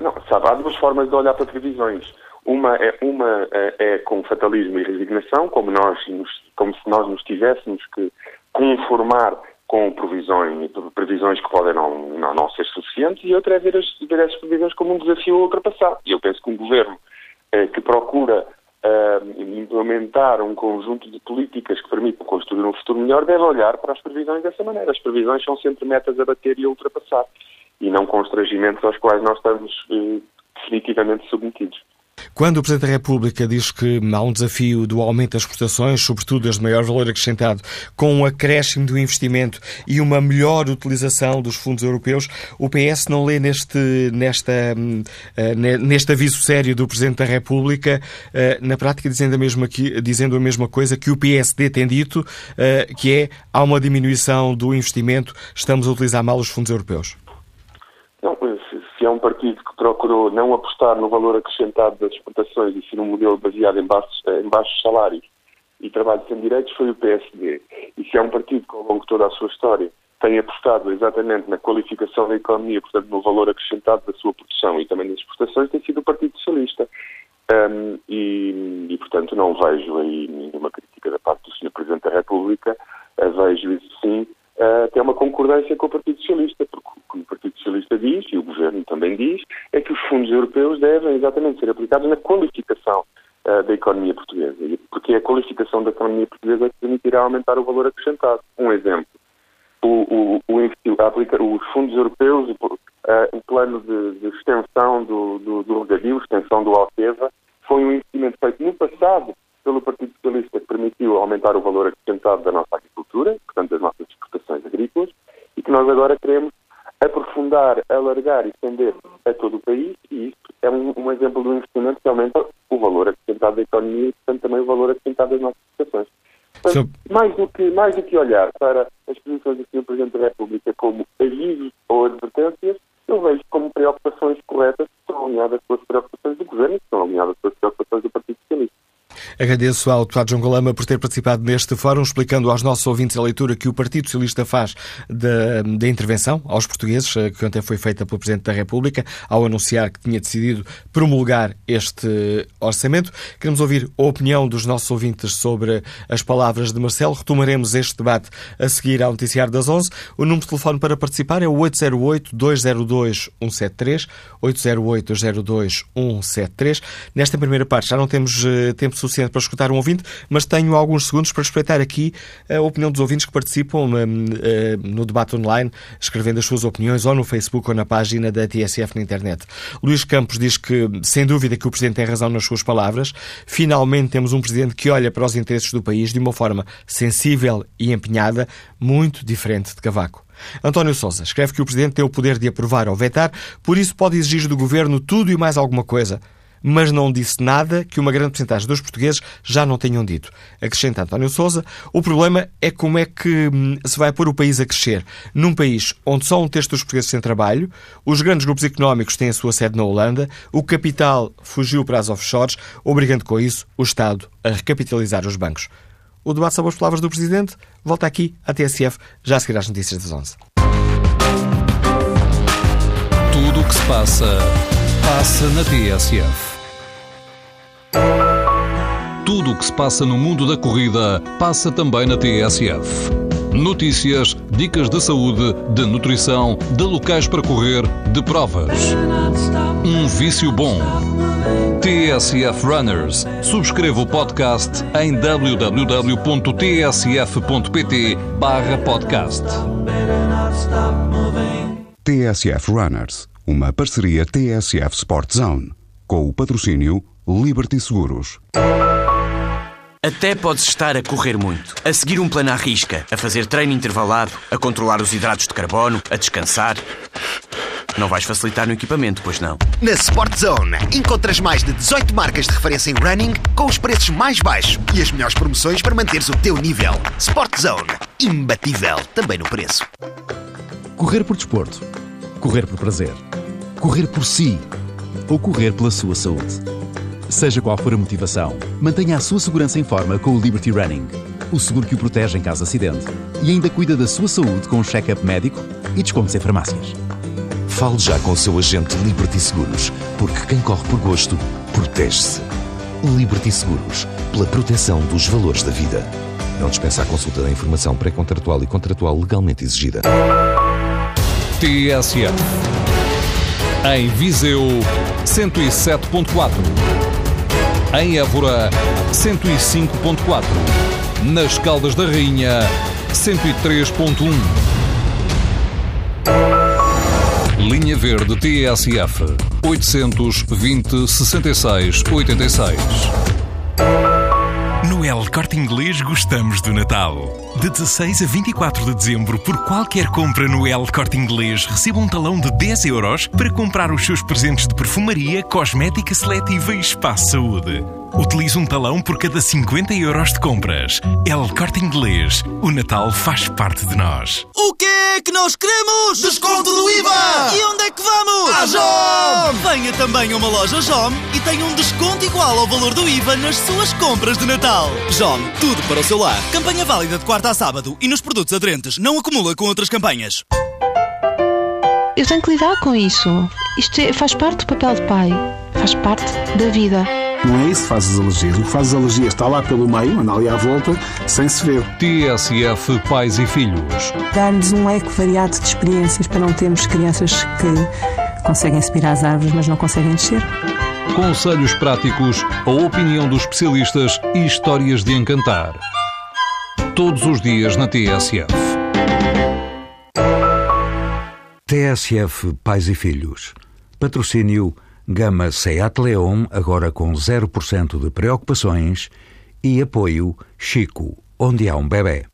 Não, sabe, há duas formas de olhar para previsões. Uma é, uma é, é com fatalismo e resignação, como, nós nos, como se nós nos tivéssemos que conformar com previsões, previsões que podem não, não, não ser suficientes, e outra é ver, as, ver essas previsões como um desafio a ultrapassar. E eu penso que um governo eh, que procura eh, implementar um conjunto de políticas que permitam construir um futuro melhor deve olhar para as previsões dessa maneira. As previsões são sempre metas a bater e a ultrapassar, e não constrangimentos aos quais nós estamos eh, definitivamente submetidos. Quando o Presidente da República diz que há um desafio do aumento das exportações, sobretudo as de maior valor acrescentado, com um acréscimo do investimento e uma melhor utilização dos fundos europeus, o PS não lê neste, nesta, eh, neste aviso sério do Presidente da República, eh, na prática dizendo a mesma, dizendo a mesma coisa que o PSD tem dito, eh, que é há uma diminuição do investimento, estamos a utilizar mal os fundos europeus é um partido que procurou não apostar no valor acrescentado das exportações e sim num modelo baseado em baixos, em baixos salários e trabalho sem direitos, foi o PSD. E se é um partido que, ao longo de toda a sua história, tem apostado exatamente na qualificação da economia, portanto, no valor acrescentado da sua produção e também das exportações, tem sido o Partido Socialista. Um, e, e, portanto, não vejo aí nenhuma crítica da parte do Sr. Presidente da República. Vejo isso sim uh, que é uma concordância com o Partido Socialista, porque o Partido Socialista diz, e o Governo também diz, é que os fundos europeus devem exatamente ser aplicados na qualificação uh, da economia portuguesa, porque é a qualificação da economia portuguesa que permitirá aumentar o valor acrescentado. Um exemplo, o, o, o, os fundos europeus, uh, o plano de, de extensão do, do, do regadio, extensão do Alqueva, foi um investimento feito no passado pelo Partido Socialista que permitiu aumentar o valor acrescentado da nossa agricultura, portanto das nossas exportações agrícolas, e que nós agora queremos aprofundar, alargar e estender a todo o país, e isso é um, um exemplo de um investimento que aumenta o valor acrescentado da economia e, portanto, também o valor acrescentado das nossas exportações. Portanto, mais, do que, mais do que olhar para as posições do Sr. Presidente da República como avisos ou advertências, eu vejo como preocupações corretas que são alinhadas com as preocupações do Governo e que são alinhadas com as preocupações do Partido Socialista. Agradeço ao deputado João Galama por ter participado neste fórum, explicando aos nossos ouvintes a leitura que o Partido Socialista faz da, da intervenção aos portugueses, eh, que ontem foi feita pelo Presidente da República, ao anunciar que tinha decidido promulgar este orçamento. Queremos ouvir a opinião dos nossos ouvintes sobre as palavras de Marcelo. Retomaremos este debate a seguir ao Noticiário das 11. O número de telefone para participar é o 808-202-173, 808-202-173. Nesta primeira parte já não temos uh, tempo suficiente para escutar um ouvinte, mas tenho alguns segundos para respeitar aqui a opinião dos ouvintes que participam hum, eh, no debate online, escrevendo as suas opiniões ou no Facebook ou na página da TSF na internet. Luís Campos diz que, sem dúvida, que o Presidente tem razão nas suas palavras. Finalmente temos um Presidente que olha para os interesses do país de uma forma sensível e empenhada, muito diferente de Cavaco. António Sousa escreve que o Presidente tem o poder de aprovar ou vetar, por isso pode exigir do Governo tudo e mais alguma coisa mas não disse nada que uma grande porcentagem dos portugueses já não tenham dito. Acrescenta António Sousa, o problema é como é que hum, se vai pôr o país a crescer. Num país onde só um terço dos portugueses têm trabalho, os grandes grupos económicos têm a sua sede na Holanda, o capital fugiu para as offshores, obrigando com isso o Estado a recapitalizar os bancos. O debate sobre as palavras do Presidente volta aqui à TSF, já a seguir às notícias das 11. Tudo o que se passa, passa na TSF. Tudo o que se passa no mundo da corrida passa também na TSF. Notícias, dicas de saúde, de nutrição, de locais para correr, de provas. Um vício bom. TSF Runners. Subscreva o podcast em www.tsf.pt/podcast. TSF Runners, uma parceria TSF Sport Zone, com o patrocínio Liberty Seguros. Até podes estar a correr muito, a seguir um plano à risca, a fazer treino intervalado, a controlar os hidratos de carbono, a descansar. Não vais facilitar no equipamento, pois não? Na Sport Zone encontras mais de 18 marcas de referência em running com os preços mais baixos e as melhores promoções para manteres o teu nível. Sport Zone, imbatível também no preço. Correr por desporto, correr por prazer, correr por si ou correr pela sua saúde. Seja qual for a motivação, mantenha a sua segurança em forma com o Liberty Running, o seguro que o protege em caso de acidente e ainda cuida da sua saúde com um check-up médico e descontos em farmácias. Fale já com o seu agente Liberty Seguros, porque quem corre por gosto, protege-se. Liberty Seguros, pela proteção dos valores da vida. Não dispensa a consulta da informação pré-contratual e contratual legalmente exigida. TSF. Em Viseu, 107.4. Em Évora, 105.4. Nas Caldas da Rainha, 103.1. Linha Verde TSF 820 66 86. No El Corte Inglês gostamos do Natal. De 16 a 24 de dezembro, por qualquer compra no El Corte Inglês, receba um talão de 10 euros para comprar os seus presentes de perfumaria, cosmética seletiva e espaço saúde. Utilize um talão por cada 50 euros de compras. El Corte Inglês. O Natal faz parte de nós. O que é que nós queremos? Desconto do IVA! E onde é que vamos? À JOM! Venha também a uma loja JOM e tenha um desconto igual ao valor do IVA nas suas compras de Natal. JOM, tudo para o seu lar. Campanha válida de quarta a sábado e nos produtos aderentes. Não acumula com outras campanhas. Eu tenho que lidar com isso. Isto é, faz parte do papel de pai. Faz parte da vida. Não é isso que faz as alergias. O que faz as alergias está lá pelo meio, anda ali à volta, sem se ver. TSF Pais e Filhos. Dar-lhes um leque variado de experiências para não termos crianças que conseguem subir às árvores, mas não conseguem descer. Conselhos práticos, a opinião dos especialistas e histórias de encantar. Todos os dias na TSF. TSF Pais e Filhos. Patrocínio Gama Seat Leon, agora com 0% de preocupações. E apoio Chico, onde há um bebê.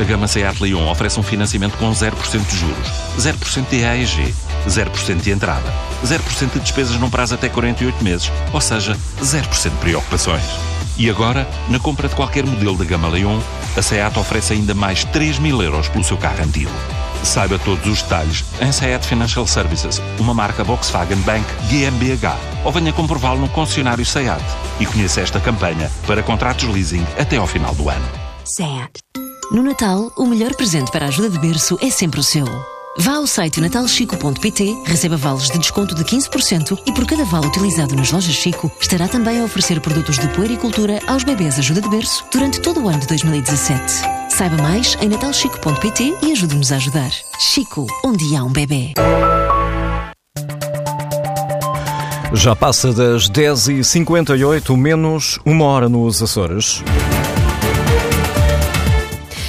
A gama Seat Leon oferece um financiamento com 0% de juros, 0% de AEG, 0% de entrada, 0% de despesas num prazo até 48 meses, ou seja, 0% de preocupações. E agora, na compra de qualquer modelo da gama Leon, a Seat oferece ainda mais 3 mil euros pelo seu carro antigo. Saiba todos os detalhes em Seat Financial Services, uma marca Volkswagen Bank GmbH, ou venha comprová-lo no concessionário Seat e conheça esta campanha para contratos leasing até ao final do ano. SEAT. No Natal, o melhor presente para a ajuda de berço é sempre o seu. Vá ao site natalchico.pt, receba vales de desconto de 15% e por cada vale utilizado nas lojas Chico, estará também a oferecer produtos de puericultura aos bebês ajuda de berço durante todo o ano de 2017. Saiba mais em natalchico.pt e ajude-nos a ajudar. Chico, onde há um bebê. Já passa das 10h58, menos uma hora nos Açores.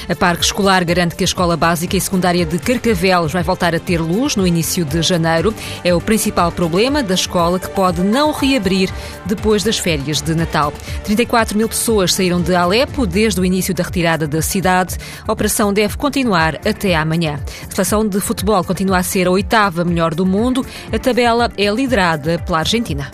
A Parque Escolar garante que a Escola Básica e Secundária de Carcavelos vai voltar a ter luz no início de janeiro. É o principal problema da escola que pode não reabrir depois das férias de Natal. 34 mil pessoas saíram de Alepo desde o início da retirada da cidade. A operação deve continuar até amanhã. A seleção de futebol continua a ser a oitava melhor do mundo. A tabela é liderada pela Argentina.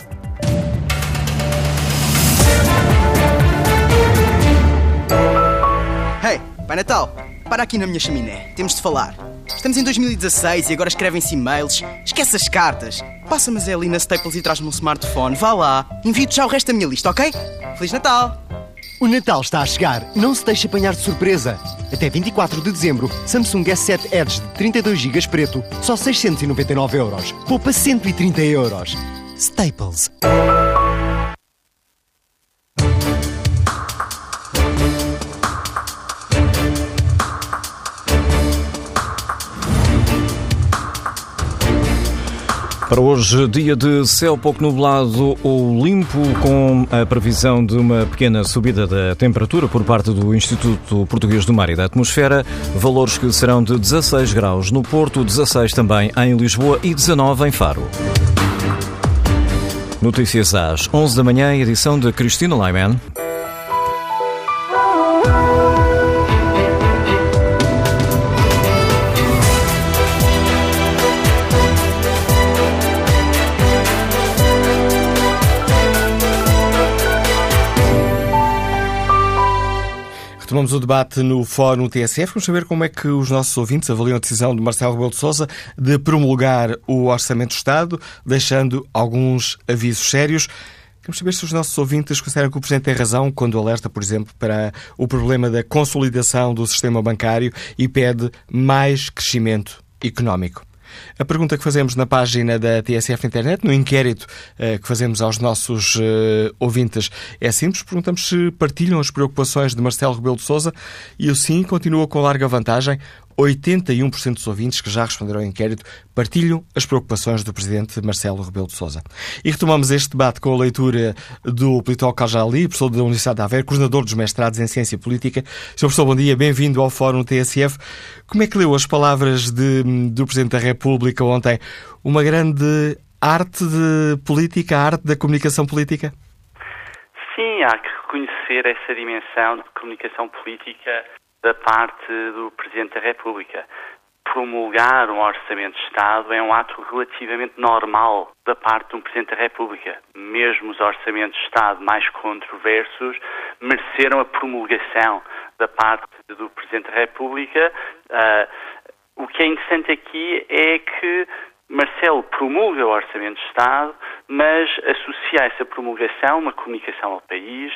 Pai Natal, para aqui na minha chaminé. Temos de falar. Estamos em 2016 e agora escrevem-se e-mails. Esquece as cartas. Passa-me a Zé ali na Staples e traz-me um smartphone. Vá lá. Envio-te já o resto da minha lista, ok? Feliz Natal! O Natal está a chegar. Não se deixe apanhar de surpresa. Até 24 de dezembro, Samsung S7 Edge de 32 GB preto, só 699 euros. Poupa 130 euros. Staples. Para hoje, dia de céu pouco nublado ou limpo, com a previsão de uma pequena subida da temperatura por parte do Instituto Português do Mar e da Atmosfera, valores que serão de 16 graus no Porto, 16 também em Lisboa e 19 em Faro. Notícias às 11 da manhã, edição de Cristina Lyman. Retomamos o debate no Fórum TSF. Vamos saber como é que os nossos ouvintes avaliam a decisão de Marcelo Rebelo de Sousa de promulgar o Orçamento do Estado, deixando alguns avisos sérios. Queremos saber se os nossos ouvintes consideram que o Presidente tem razão quando alerta, por exemplo, para o problema da consolidação do sistema bancário e pede mais crescimento económico. A pergunta que fazemos na página da TSF Internet, no inquérito uh, que fazemos aos nossos uh, ouvintes, é simples. Perguntamos se partilham as preocupações de Marcelo Rebelo de Sousa e o sim continua com larga vantagem. 81% dos ouvintes que já responderam ao inquérito partilham as preocupações do Presidente Marcelo Rebelo de Sousa. E retomamos este debate com a leitura do Politólogo Cajali, professor da Universidade de Aveiro, coordenador dos mestrados em Ciência Política. Sr. Professor, bom dia, bem-vindo ao Fórum TSF. Como é que leu as palavras de, do Presidente da República ontem? Uma grande arte de política, a arte da comunicação política? Sim, há que reconhecer essa dimensão de comunicação política da parte do Presidente da República. Promulgar um Orçamento de Estado é um ato relativamente normal da parte de um Presidente da República. Mesmo os Orçamentos de Estado mais controversos mereceram a promulgação da parte do Presidente da República. Uh, o que é interessante aqui é que Marcelo promulga o Orçamento de Estado, mas associa a essa promulgação uma comunicação ao país,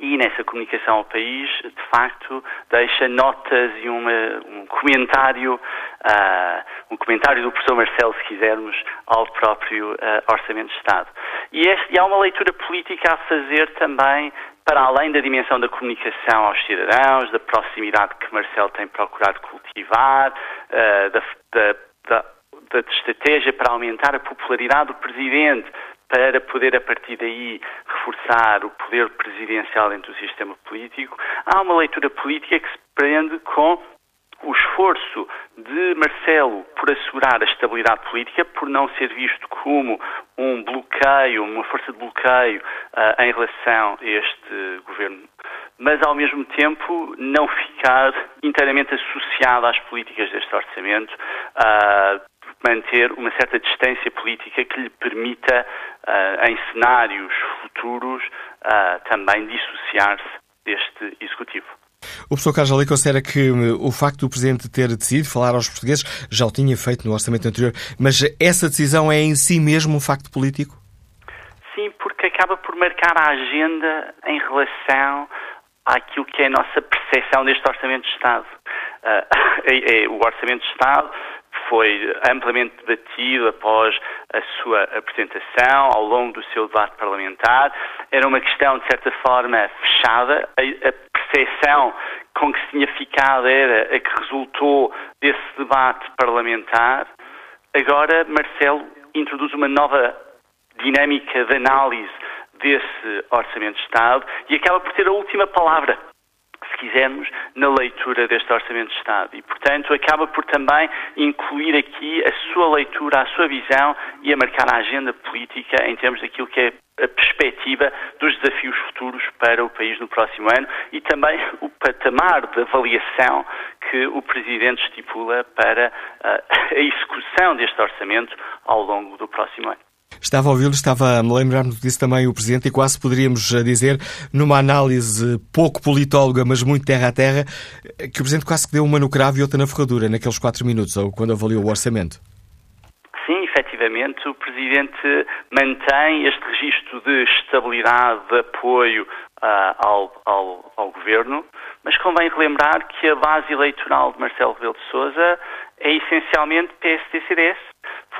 e nessa comunicação ao país, de facto, deixa notas e uma, um comentário, uh, um comentário do professor Marcelo, se quisermos, ao próprio uh, Orçamento de Estado. E, este, e há uma leitura política a fazer também para além da dimensão da comunicação aos cidadãos, da proximidade que Marcelo tem procurado cultivar, uh, da, da, da, da estratégia para aumentar a popularidade do Presidente, para poder, a partir daí, reforçar o poder presidencial dentro do sistema político, há uma leitura política que se prende com o esforço de Marcelo por assegurar a estabilidade política, por não ser visto como um bloqueio, uma força de bloqueio uh, em relação a este governo, mas ao mesmo tempo não ficar inteiramente associado às políticas deste orçamento, uh, manter uma certa distância política que lhe permita, uh, em cenários futuros, também dissociar-se deste executivo. O professor Carlos Ali considera que hum, o facto do Presidente ter decidido falar aos portugueses já o tinha feito no orçamento anterior, mas essa decisão é em si mesmo um facto político? Sim, porque acaba por marcar a agenda em relação àquilo que é a nossa percepção deste Orçamento de Estado. Uh, o Orçamento de Estado foi amplamente debatido após a sua apresentação, ao longo do seu debate parlamentar. Era uma questão, de certa forma, fechada. A, a percepção com que se tinha ficado era a que resultou desse debate parlamentar. Agora, Marcelo introduz uma nova dinâmica de análise desse Orçamento de Estado e acaba por ter a última palavra se quisermos, na leitura deste Orçamento de Estado. E, portanto, acaba por também incluir aqui a sua leitura, a sua visão e a marcar a agenda política em termos daquilo que é a perspectiva dos desafios futuros para o país no próximo ano e também o patamar de avaliação que o Presidente estipula para ah, a execução deste orçamento ao longo do próximo ano. Estava a ouvi-lo, estava a me lembrar-me disso também o Presidente, e quase poderíamos eh, dizer, numa análise pouco politóloga, mas muito terra a terra, que o Presidente quase que deu uma no cravo e outra na ferradura, naqueles quatro minutos, ou quando avaliou o orçamento. Sim, efetivamente, o Presidente mantém este registro de estabilidade, de apoio uh, ao, ao, ao, Governo, mas convém relembrar que a base eleitoral de Marcelo Rebelo de Sousa é essencialmente PSD-CDS.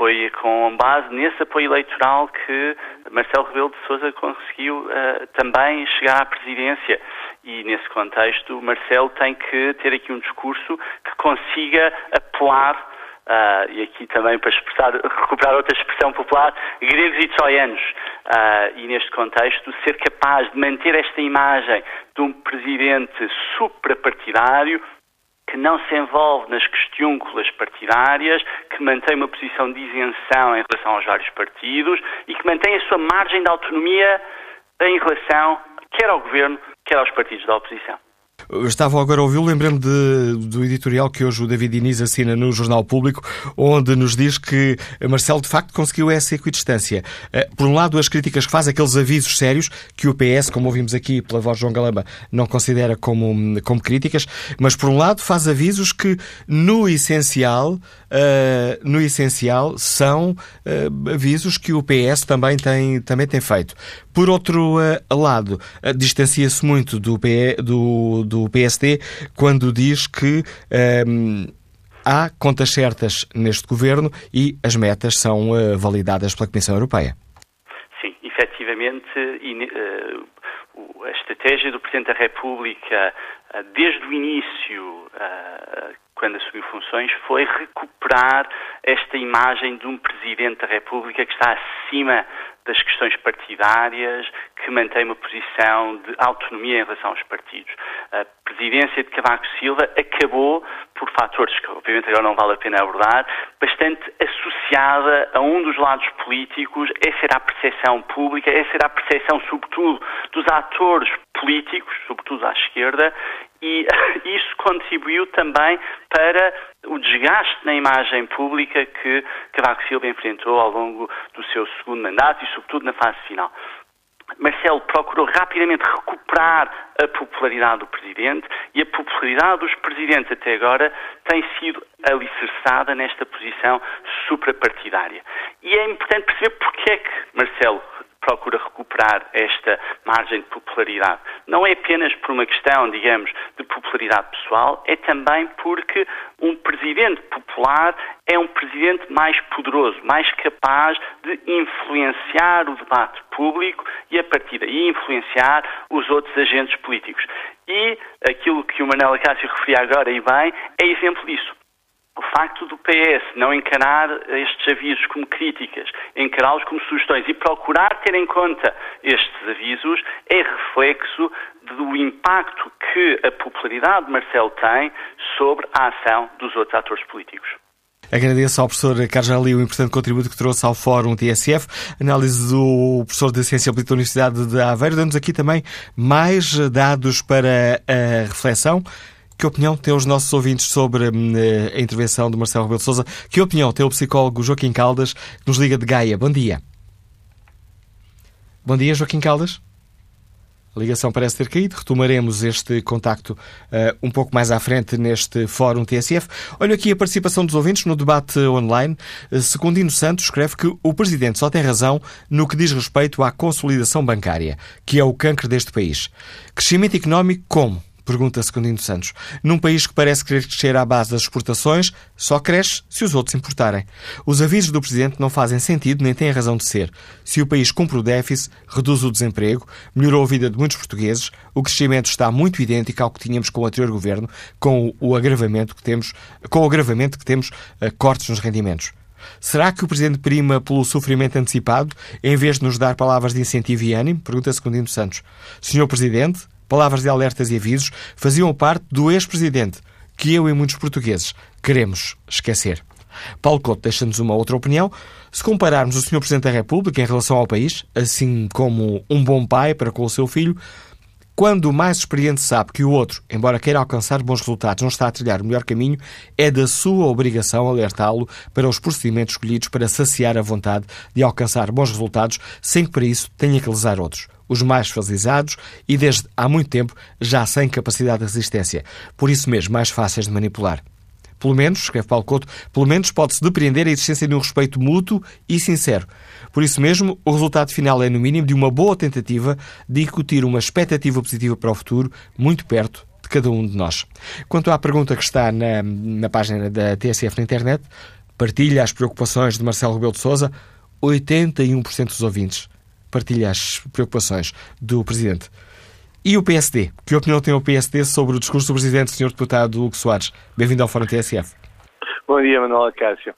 Foi com base nesse apoio eleitoral que Marcelo Rebelo de Sousa conseguiu uh, também chegar à presidência. E nesse contexto, Marcelo tem que ter aqui um discurso que consiga apelar Uh, e aqui também para expressar, recuperar outra expressão popular, gregos e troianos. Uh, e neste contexto, ser capaz de manter esta imagem de um presidente suprapartidário que não se envolve nas questiúnculas partidárias, que mantém uma posição de isenção em relação aos vários partidos e que mantém a sua margem de autonomia em relação quer ao governo, quer aos partidos da oposição. Estava agora a ouvi-lo, lembrando do editorial que hoje o David Diniz assina no Jornal Público, onde nos diz que Marcelo de facto conseguiu essa equidistância. Eh, por um lado, as críticas que faz, aqueles avisos sérios, que o PS, como ouvimos aqui pela voz de João Galamba, não considera como, como críticas, mas por um lado faz avisos que, no essencial, uh, no essencial são uh, avisos que o PS também tem, também tem feito. Por outro uh, lado, distancia-se muito do, PE, do do PSD quando diz que um, há contas certas neste governo e as metas são uh, validadas pela Comissão Europeia. Sim, efetivamente, e, uh, a estratégia do Presidente da República, uh, desde o início, quando assumiu funções, foi recuperar esta imagem de um Presidente da República que está acima das questões partidárias, que mantém uma posição de autonomia em relação aos partidos. A presidência de Cavaco Silva acabou, por fatores que obviamente agora não vale a pena abordar, bastante associada a um dos lados políticos, essa era a percepção pública, essa era a percepção, sobretudo, dos atores políticos, sobretudo à esquerda, e isso contribuiu também para o desgaste na imagem pública que Cavaco Silva enfrentou ao longo do seu segundo mandato e, sobretudo, na fase final. Marcelo procurou rapidamente recuperar a popularidade do Presidente e a popularidade dos Presidentes até agora tem sido alicerçada nesta posição suprapartidária. E é importante perceber porque é que Marcelo procura recuperar esta margem de popularidade. Não é apenas por uma questão, digamos, de popularidade pessoal, é também porque um presidente popular é um presidente mais poderoso, mais capaz de influenciar o debate público e, a partir daí, influenciar os outros agentes políticos. E aquilo que o Manela Cássio referia agora, e bem, é exemplo disso o facto do PS não encarar estes avisos como críticas, encará-los como sugestões e procurar ter em conta estes avisos é reflexo do impacto que a popularidade de Marcelo tem sobre a ação dos outros atores políticos. Agradeço ao professor Carlos Ali o importante contributo que trouxe ao Fórum TSF, análise do professor de Ciência Política da Universidade de Aveiro, dando-nos aqui também mais dados para a reflexão. Que opinião têm os nossos ouvintes sobre hum, a intervenção de Marcelo Rebelo de Sousa? Que opinião tem o psicólogo Joaquim Caldas, que nos liga de Gaia? Bom dia. Bom dia, Joaquim Caldas. A ligação parece ter caído. Retomaremos este contacto uh, um pouco mais à frente neste Fórum TSF. Olha aqui a participação dos ouvintes no debate online. Uh, Secundino Santos escreve que o Presidente só tem razão no que diz respeito à consolidação bancária, que é o cancro deste país. Crescimento económico como? Pergunta Secundino Santos. Num país que parece querer crescer à base das exportações, só cresce se os outros importarem. Os avisos do Presidente não fazem sentido nem têm razão de ser. Se o país cumpre o déficit, reduz o desemprego, melhorou a vida de muitos portugueses, o crescimento está muito idêntico ao que tínhamos com o anterior governo, com o agravamento que temos, com o agravamento que temos uh, cortes nos rendimentos. Será que o Presidente prima pelo sofrimento antecipado, em vez de nos dar palavras de incentivo e ânimo? Pergunta Secundino Santos. Senhor Presidente, palavras de alertas e avisos faziam parte do ex-presidente, que eu e muitos portugueses queremos esquecer. Paulo Couto deixa-nos uma outra opinião. Se compararmos o Sr. Presidente da República em relação ao país, assim como um bom pai para com o seu filho, quando o mais experiente sabe que o outro, embora queira alcançar bons resultados, não está a trilhar o melhor caminho, é da sua obrigação alertá-lo para os procedimentos escolhidos para saciar a vontade de alcançar bons resultados, sem que para isso tenha que lesar outros os mais facilitados e, desde há muito tempo, já sem capacidade de resistência. Por isso mesmo, mais fáceis de manipular. Pelo menos, escreve Paulo Couto, pelo menos pode-se depreender a existência de um respeito mútuo e sincero. Por isso mesmo, o resultado final é, no mínimo, de uma boa tentativa de incutir uma expectativa positiva para o futuro, muito perto de cada um de nós. Quanto à pergunta que está na, na página da TSF na internet, partilha as preocupações de Marcelo Rebelo de Sousa, 81% dos ouvintes partilha as preocupações do Presidente. E o PSD? Que opinião tem o PSD sobre o discurso do Presidente, Sr. Deputado Hugo Soares? Bem-vindo ao Fórum TSF. Bom dia, Manuel Cássio.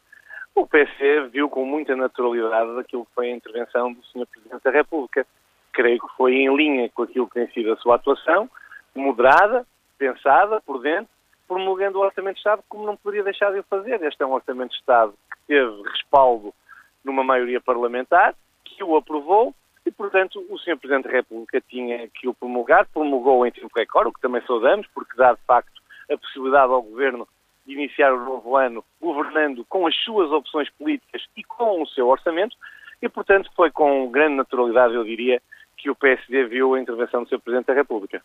O PSD viu com muita naturalidade aquilo que foi a intervenção do Sr. Presidente da República. Creio que foi em linha com aquilo que tem sido a sua atuação, moderada, pensada, por dentro, promulgando o Orçamento de Estado como não poderia deixar de o fazer. Este é um Orçamento de Estado que teve respaldo numa maioria parlamentar, que o aprovou e, portanto, o Sr. Presidente da República tinha que o promulgar, promulgou em tempo recorde, o que também saudamos, porque dá, de facto, a possibilidade ao Governo de iniciar o novo ano governando com as suas opções políticas e com o seu orçamento, e, portanto, foi com grande naturalidade, eu diria, que o PSD viu a intervenção do Sr. Presidente da República.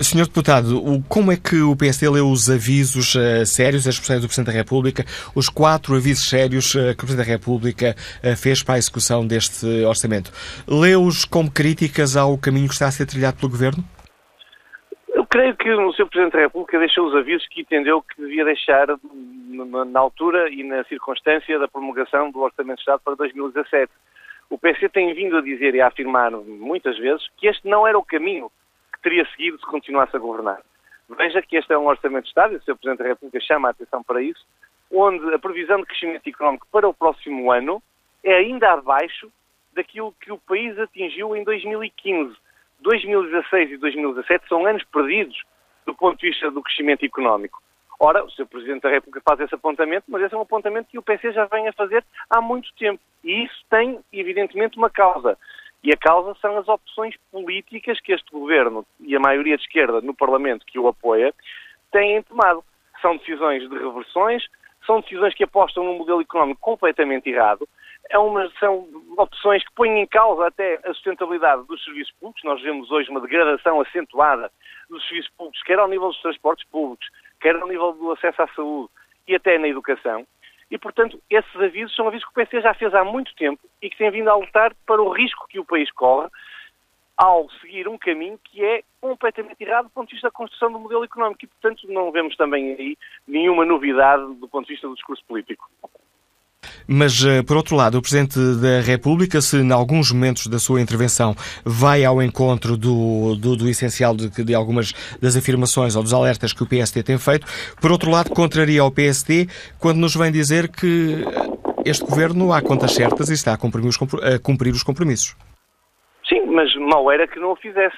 Senhor Deputado, como é que o PSD leu os avisos uh, sérios, as expressões do Presidente da República, os quatro avisos sérios uh, que o Presidente da República uh, fez para a execução deste orçamento? Leu-os como críticas ao caminho que está a ser trilhado pelo Governo? Eu creio que o Sr. Presidente da República deixou os avisos que entendeu que devia deixar na altura e na circunstância da promulgação do Orçamento de Estado para 2017. O PSD tem vindo a dizer e a afirmar muitas vezes que este não era o caminho teria seguido se continuasse a governar. Veja que este é um orçamento de Estado, e o Sr. Presidente da República chama a atenção para isso, onde a previsão de crescimento económico para o próximo ano é ainda abaixo daquilo que o país atingiu em 2015. 2016 e 2017 são anos perdidos do ponto de vista do crescimento económico. Ora, o Sr. Presidente da República faz esse apontamento, mas esse é um apontamento que o PC já vem a fazer há muito tempo. E isso tem, evidentemente, uma causa. E a causa são as opções políticas que este governo e a maioria de esquerda no Parlamento que o apoia têm tomado. São decisões de reversões, são decisões que apostam num modelo económico completamente errado, é uma, são opções que põem em causa até a sustentabilidade dos serviços públicos. Nós vemos hoje uma degradação acentuada dos serviços públicos, quer ao nível dos transportes públicos, quer ao nível do acesso à saúde e até na educação. E, portanto, esses avisos são avisos que o PC já fez há muito tempo e que têm vindo a alertar para o risco que o país corre ao seguir um caminho que é completamente errado do ponto de vista da construção do modelo económico. E, portanto, não vemos também aí nenhuma novidade do ponto de vista do discurso político. Mas, eh, por outro lado, o Presidente da República, se em alguns momentos da sua intervenção vai ao encontro do, do, do essencial de, de, algumas das afirmações ou dos alertas que o PSD tem feito, por outro lado, contraria o PSD quando nos vem dizer que este Governo há contas certas e está a cumprir os, a cumprir os compromissos. Sim, mas mal era que não o fizesse.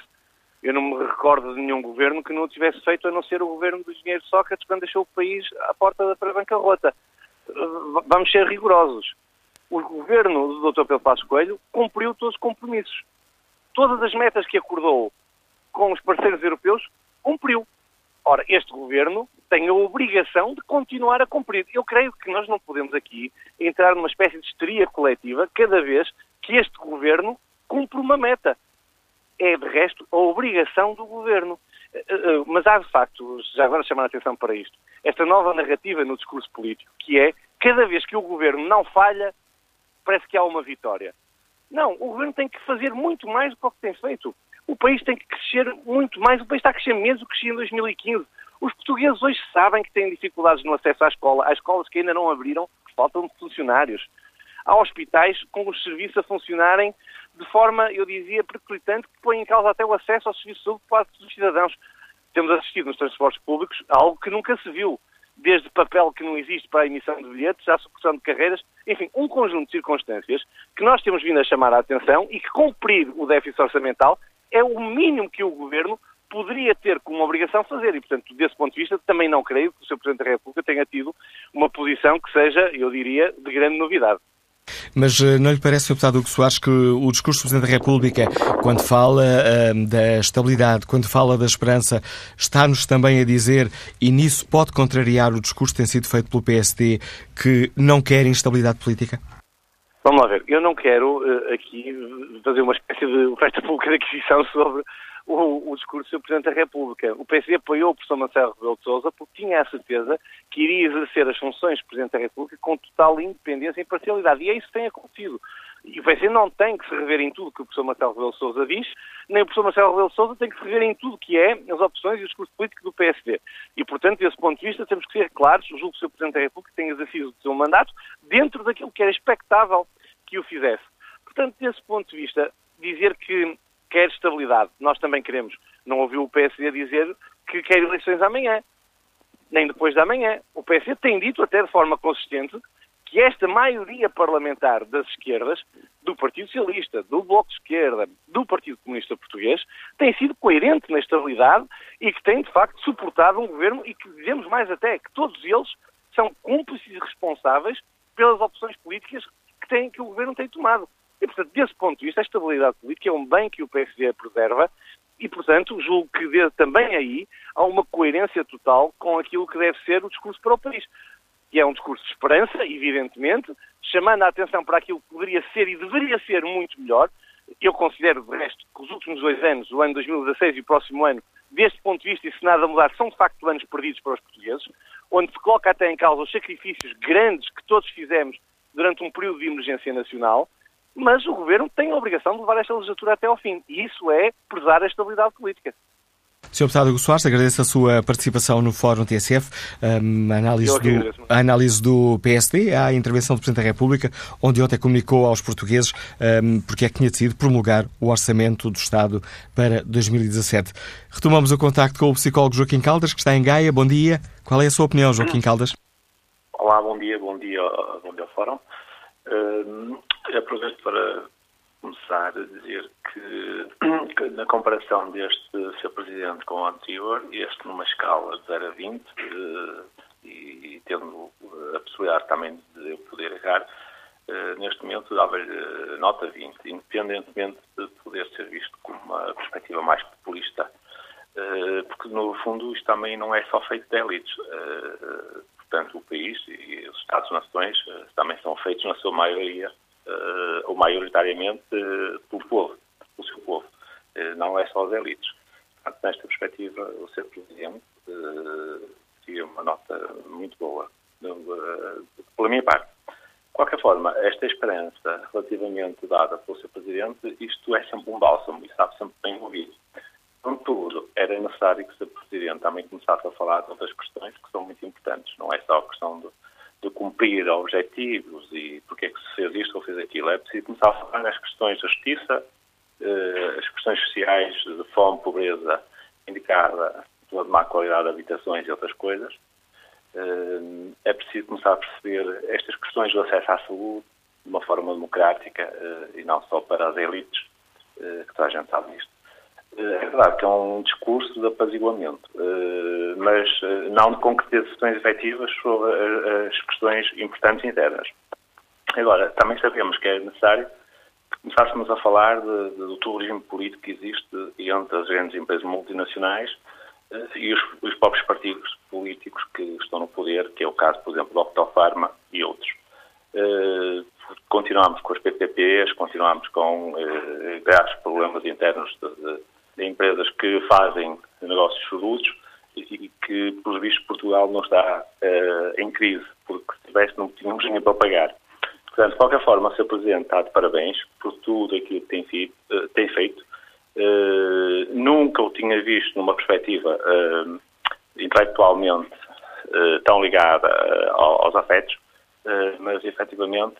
Eu não me recordo de nenhum governo que não o tivesse feito, a não ser o governo do engenheiro Sócrates, quando deixou o país à porta da bancarrota. Vamos ser rigorosos. O governo do Dr. Pedro Passos Coelho cumpriu todos os compromissos. Todas as metas que acordou com os parceiros europeus, cumpriu. Ora, este governo tem a obrigação de continuar a cumprir. Eu creio que nós não podemos aqui entrar numa espécie de histeria coletiva cada vez que este governo cumpre uma meta. É, de resto, a obrigação do governo. Eh, eh, mas há, de facto, já agora chamar a atenção para isto, esta nova narrativa no discurso político, que é, cada vez que o governo não falha, parece que há uma vitória. Não, o governo tem que fazer muito mais do que o que tem feito. O país tem que crescer muito mais. O país está a crescer menos do que crescia em 2015. Os portugueses hoje sabem que têm dificuldades no acesso à escola. Há escolas que ainda não abriram, faltam funcionários. Há hospitais com os serviços a funcionarem de forma, eu dizia, periclitante, que põe em causa até o acesso ao serviço de saúde parte dos cidadãos. Temos assistido nos transportes públicos a algo que nunca se viu, desde papel que não existe para a emissão de bilhetes, à supressão de carreiras, enfim, um conjunto de circunstâncias que nós temos vindo a chamar a atenção e que cumprir o déficit orçamental é o mínimo que o Governo poderia ter como obrigação fazer. E, portanto, desse ponto de vista, também não creio que o Sr. Presidente da República tenha tido uma posição que seja, eu diria, de grande novidade. Mas eh, não lhe parece. Deputado Hugo Soares, que o discurso do Presidente da República, quando fala uh, da estabilidade, quando fala da esperança, está-nos também a dizer, e nisso pode contrariar o discurso que tem sido feito pelo PSD, que não quer instabilidade política? Vamos lá ver. Eu não quero uh, aqui fazer uma espécie de oferta pública de aquisição sobre o, o discurso do Presidente da República. O PSD apoiou o professor Marcelo Rebelo de Sousa porque tinha a certeza que iria exercer as funções do Presidente da República com total independência e imparcialidade. E é isso que tem acontecido. E o PSD não tem que se rever em tudo que o professor Marcelo Rebelo de Sousa diz, nem o professor Marcelo Rebelo de Sousa tem que se rever em tudo que é as opções e o discurso político do PSD. E, portanto, desse ponto de vista, temos que ser claros, julgo que o Sr. Presidente da República tem exercido o seu mandato dentro daquilo que era expectável que o fizesse. Portanto, desse ponto de vista, dizer que quer estabilidade. Nós também queremos. Não ouviu o PSD dizer que quer eleições amanhã, nem depois da manhã. O PSD tem dito até de forma consistente que esta maioria parlamentar das esquerdas, do Partido Socialista, do Bloco de Esquerda, do Partido Comunista Português, tem sido coerente na estabilidade e que tem, de facto, suportado um governo e que, dizemos mais até, que todos eles são cúmplices e responsáveis pelas opções políticas que, tem, que o governo tem tomado. E, portanto, desse ponto de vista, a estabilidade política é um bem que o PSD preserva e, portanto, julgo que também aí há uma coerência total com aquilo que deve ser o discurso para o país. E é um discurso de esperança, evidentemente, chamando a atenção para aquilo que poderia ser e deveria ser muito melhor. Eu considero, de resto, que os últimos dois anos, o ano 2016 e o próximo ano, deste ponto de vista, e se nada mudar, são de facto anos perdidos para os portugueses, onde se coloca até em causa os sacrifícios grandes que todos fizemos durante um período de emergência nacional mas o Governo tem a obrigação de levar esta legislatura até ao fim. E isso é prezar a estabilidade política. Sr. Deputado Hugo Soares, agradeço a sua participação no Fórum TSF, um, a, análise do, a análise do PSD, à intervenção do Presidente da República, onde ontem comunicou aos portugueses um, porque é que tinha decidido promulgar o Orçamento do Estado para 2017. Retomamos o contacto com o psicólogo Joaquim Caldas, que está em Gaia. Bom dia. Qual é a sua opinião, Joaquim Caldas? Olá, bom dia, bom dia, bom dia ao Fórum. Uh, aproveito para começar a dizer que, que, na comparação deste seu presidente com o anterior, este numa escala de 0 a 20, uh, e, e, tendo a possibilidade também de eu poder errar, uh, neste momento dava-lhe nota 20, independentemente de poder ser visto como uma perspectiva mais populista, porque no fundo isto também não é só feito de elites portanto, o país e os Estados-nações uh, também são feitos, na sua maioria, uh, ou maioritariamente, uh, pelo povo, pelo seu povo. não é só as elites. Portanto, nesta perspectiva, o ser presidente seria uma nota muito boa, pela minha parte. De qualquer forma, esta esperança relativamente dada pelo seu presidente, isto é sempre um bálsamo e sabe sempre bem ouvido. Contudo, era necessário que o Sr. Presidente também começasse a falar de outras questões que são muito importantes. Não é só a questão do, de cumprir objetivos e porque é que se fez isto ou fez aquilo. É preciso começar a falar nas questões da justiça, eh, as questões sociais de fome, pobreza, indicada pela má qualidade de habitações e outras coisas. Eh, é preciso começar a perceber estas questões do acesso à saúde de uma forma democrática eh, e não só para as elites, que toda a gente sabe isto. É verdade que é um discurso de apaziguamento, mas não de concretizações efetivas sobre as questões importantes internas. Agora, também sabemos que é necessário começássemos a falar de, de, do turismo político que existe entre as grandes empresas multinacionais eh, e os, os, próprios partidos políticos que estão no poder, que é o caso, por exemplo, do Octofarma e outros. Eh, continuamos com as PPPs, continuamos com eh, graves problemas internos de, de, de, empresas que fazem negócios chorudos e, que, pelos vistos, Portugal não está em crise, porque se tivesse não tínhamos dinheiro para pagar. Portanto, de qualquer forma, o Sr. Presidente está de parabéns por tudo aquilo que tem, uh, tem feito. Uh, nunca o tinha visto numa perspectiva uh, intelectualmente tão ligada aos afetos, mas efetivamente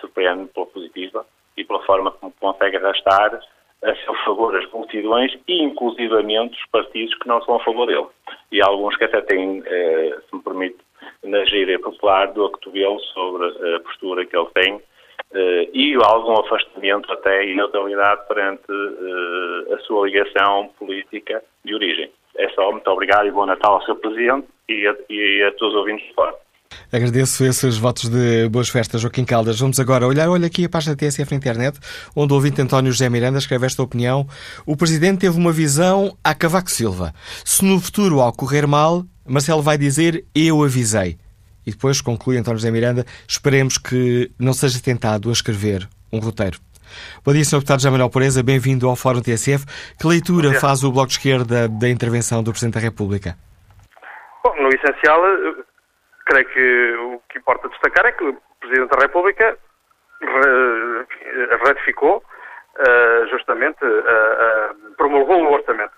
surpreende pela positiva e pela forma como consegue arrastar a seu favor as multidões e, inclusivamente, os partidos que não são a favor dele. E alguns que até têm, se me permite, na gíria popular do Acotovelo sobre a postura que ele tem uh, e algum afastamento até e neutralidade perante uh, a sua ligação política de origem. É só, muito obrigado e bom Natal ao Sr. Presidente e a, e a todos os ouvintes de fora. Agradeço esses votos de boas festas, Joaquim Caldas. Vamos agora olhar, olha aqui a página da TSF na internet, onde o ouvinte António José Miranda escreve esta opinião. O Presidente teve uma visão a Cavaco Silva. Se no futuro ao correr mal, Marcelo vai dizer eu avisei. E depois conclui António José Miranda, esperemos que não seja tentado a escrever um roteiro. Bom dia, Sr. Deputado José Manuel Pureza, bem-vindo ao Fórum TSF. Que leitura faz o Bloco de Esquerda da intervenção do Presidente da República? Bom, no essencial, creio que o que importa destacar é que o Presidente da República ratificou uh, justamente, uh, uh, promulgou o orçamento.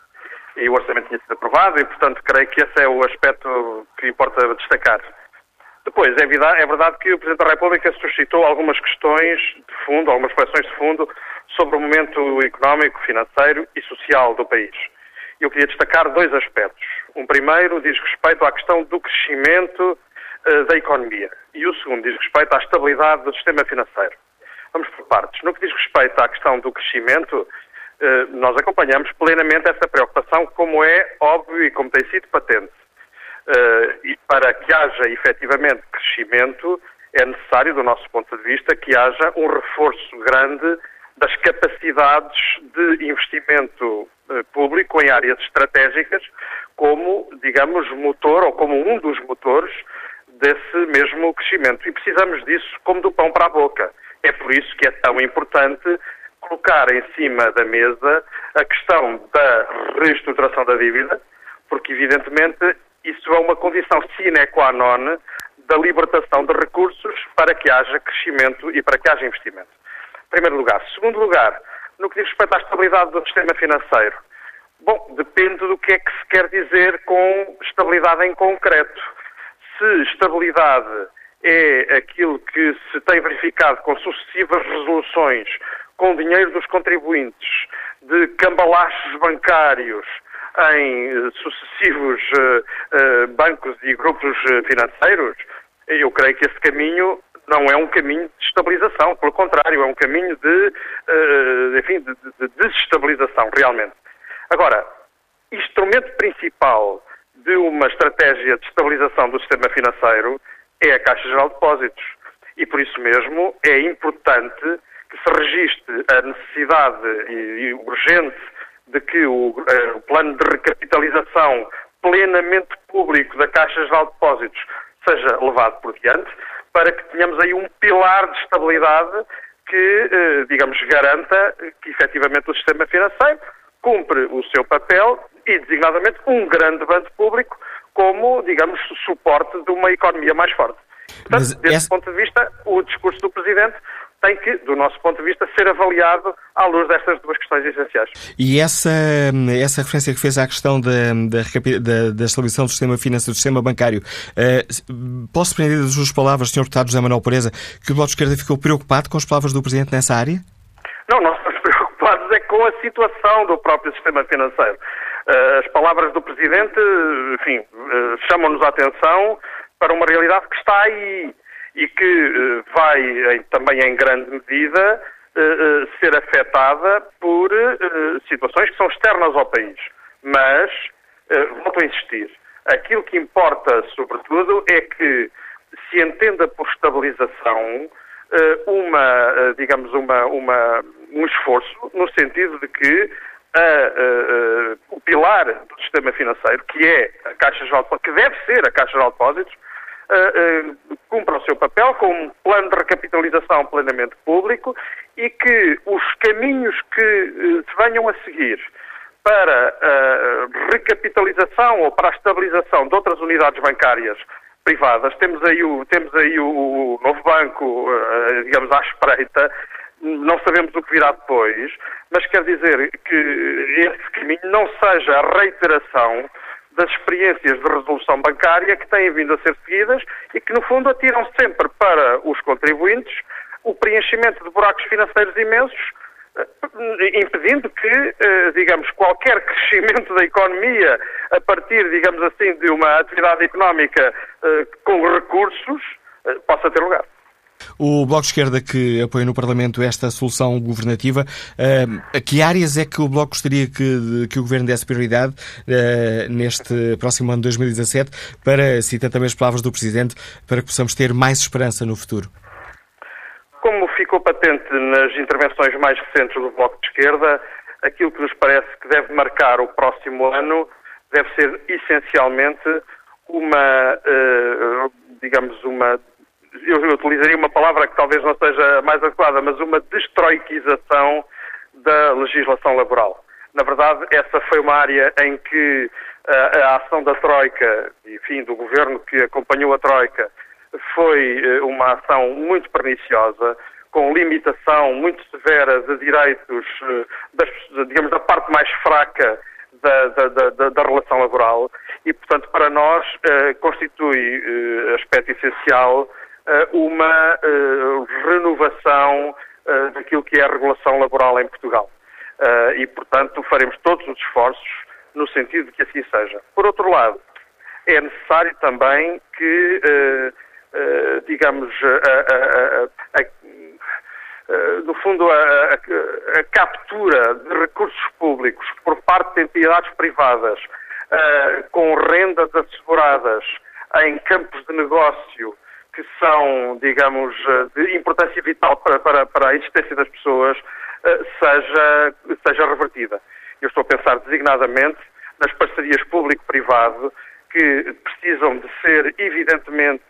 E o orçamento tinha sido aprovado e, portanto, creio que esse é o aspecto que importa destacar. Depois, é verdade, é verdade que o Presidente da República suscitou algumas questões de fundo, algumas reflexões de fundo sobre o momento económico, financeiro e social do país. Eu queria destacar dois aspectos. Um primeiro diz respeito à questão do crescimento da economia e o segundo diz respeito à estabilidade do sistema financeiro. Vamos por partes. No que diz respeito à questão do crescimento, uh, nós acompanhamos plenamente essa preocupação, como é óbvio e como tem sido patente. Uh, e para que haja efetivamente crescimento, é necessário, do nosso ponto de vista, que haja um reforço grande das capacidades de investimento público em áreas estratégicas, como, digamos, motor ou como um dos motores desse mesmo crescimento. E precisamos disso como do pão para a boca. É por isso que é tão importante colocar em cima da mesa a questão da reestruturação da dívida, porque, evidentemente, isso é uma condição sine qua non da libertação de recursos para que haja crescimento e para que haja investimento. Primeiro lugar. Segundo lugar, no que diz respeito à estabilidade do sistema financeiro. Bom, depende do que é que se quer dizer com estabilidade em concreto. Se estabilidade é aquilo que se tem verificado com sucessivas resoluções, com dinheiro dos contribuintes, de cambalaches bancários, em eh, sucessivos uh, uh, bancos e grupos financeiros, eu creio que esse caminho não é um caminho de estabilização, pelo contrário, é um caminho de, uh, enfim, de, de desestabilização, realmente. Agora, instrumento principal de uma estratégia de estabilização do sistema financeiro é a Caixa Geral de Depósitos. E por isso mesmo é importante que se registre a necessidade e, e urgente de que o, uh, o, plano de recapitalização plenamente público da Caixa Geral de Depósitos seja levado por diante, para que tenhamos aí um pilar de estabilidade que, uh, digamos, garanta que efetivamente o sistema financeiro cumpre o seu papel e, designadamente, um grande banco público como, digamos, suporte de uma economia mais forte. Portanto, Mas desse essa... ponto de vista, o discurso do Presidente tem que, do nosso ponto de vista, ser avaliado à luz destas duas questões essenciais. E essa, essa referência que fez à questão da, da, da, da estabilização do sistema financeiro, do sistema bancário, uh, posso prender das suas palavras, Sr. Deputado José Manuel Pereza, que o Bloco de Esquerda ficou preocupado com as palavras do Presidente nessa área? Não, nós estamos preocupados é com a situação do próprio sistema financeiro. Uh, as palavras do Presidente, enfim, uh, chamam-nos a atenção para uma realidade que está aí e que uh, vai também em grande medida ser afetada por situações que são externas ao país. Mas, volto a insistir, aquilo que importa, sobretudo, é que se entenda por estabilização uma, digamos, uma, uma, um esforço no sentido de que a, o pilar do sistema financeiro, que é a Caixa Geral de que deve ser a Caixa Geral de Depósitos, cumpra o seu papel com um plano de recapitalização plenamente público e que os caminhos que uh, se venham a seguir para a recapitalização ou para a estabilização de outras unidades bancárias privadas, temos aí o, temos aí o, novo banco, digamos, à espreita, não sabemos o que virá depois, mas quer dizer que esse caminho não seja a reiteração das experiências de resolução bancária que têm vindo a ser seguidas e que, no fundo, atiram sempre para os contribuintes o preenchimento de buracos financeiros imensos, eh, impedindo que, eh, digamos, qualquer crescimento da economia a partir, digamos assim, de uma atividade económica eh, com recursos possa ter lugar. O Bloco de Esquerda que apoia no Parlamento esta solução governativa, uh, a que áreas é que o Bloco gostaria que, que o Governo desse prioridade uh, neste próximo ano de 2017 para, citando também as palavras do Presidente, para que possamos ter mais esperança no futuro? Como ficou patente nas intervenções mais recentes do Bloco de Esquerda, aquilo que nos parece que deve marcar o próximo ano deve ser essencialmente uma, uh, digamos, uma eu utilizaria uma palavra que talvez não seja mais adequada, mas uma destroiquização da legislação laboral. Na verdade, essa foi uma área em que a, eh, a ação da Troika, enfim, do governo que acompanhou a Troika, foi eh, uma ação muito perniciosa, com limitação muito severa de direitos, eh, das, digamos, da parte mais fraca da, da, da, da, relação laboral e, portanto, para nós constitui aspecto essencial uma eh, renovação eh, daquilo que é a regulação laboral em Portugal. E, portanto, faremos todos os esforços no sentido de que assim seja. Por outro lado, é necessário também que, digamos, a, a, a, no fundo, a, captura de recursos públicos por parte de entidades privadas com rendas asseguradas em campos de negócio que são, digamos, eh, de importância vital para, para, para a existência das pessoas, eh, seja, seja revertida. Eu estou a pensar designadamente nas parcerias público-privado que precisam de ser, evidentemente,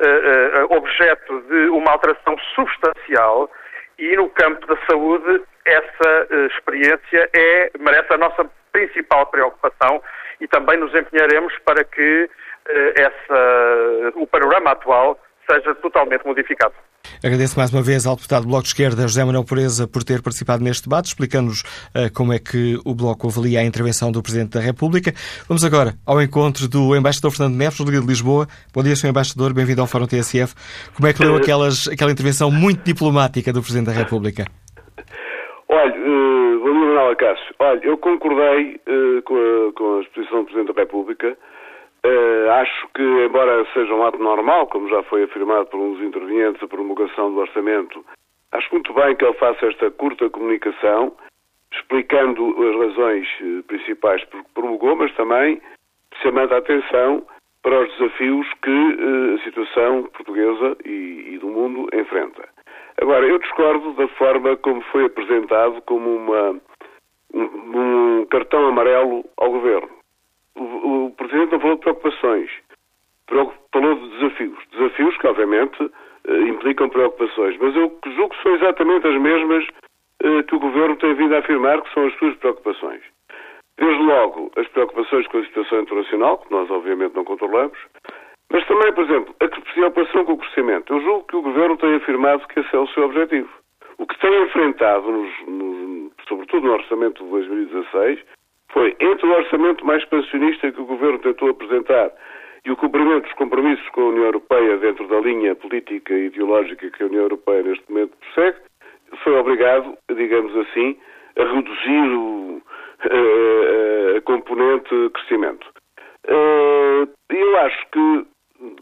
eh, objeto de uma alteração substancial e no campo da saúde essa experiência é, merece a nossa principal preocupação e também nos empenharemos para que essa, o panorama atual seja totalmente modificado. Agradeço mais uma vez ao deputado do Bloco de Esquerda, José Manuel Pureza, por ter participado neste debate, explicando-nos uh, como é que o Bloco avalia a intervenção do Presidente da República. Vamos agora ao encontro do embaixador Fernando Neves, do Liga de Lisboa. Bom dia, Sr. Embaixador, bem-vindo ao Fórum TSF. Como é que leu aquelas, aquela intervenção muito diplomática do Presidente da República? Olha, uh, bom dia, Manuel Acácio. Olha, eu concordei uh, com, a, com a exposição do Presidente da República Uh, acho que, embora seja um ato normal, como já foi afirmado por uns intervenientes, a promulgação do orçamento, acho muito bem que ele faça esta curta comunicação, explicando as razões uh, principais por que promulgou, mas também chamando a atenção para os desafios que uh, a situação portuguesa e, e, do mundo enfrenta. Agora, eu discordo da forma como foi apresentado como uma, um, um cartão amarelo ao governo o, Presidente não falou de preocupações, falou de desafios. Desafios que, obviamente, eh, implicam preocupações, mas eu julgo que são exatamente as mesmas eh, que o Governo tem vindo a afirmar que são as suas preocupações. Desde logo, as preocupações com a situação internacional, que nós obviamente não controlamos, Mas também, por exemplo, a preocupação com o crescimento. Eu julgo que o Governo tem afirmado que esse é o seu objetivo. O que tem enfrentado, nos, nos, sobretudo no orçamento de 2016, foi entre o orçamento mais pensionista que o Governo tentou apresentar e o cumprimento dos compromissos com a União Europeia dentro da linha política e ideológica que a União Europeia neste momento persegue, foi obrigado, digamos assim, a reduzir o, a, a componente crescimento. Eh, eu acho que,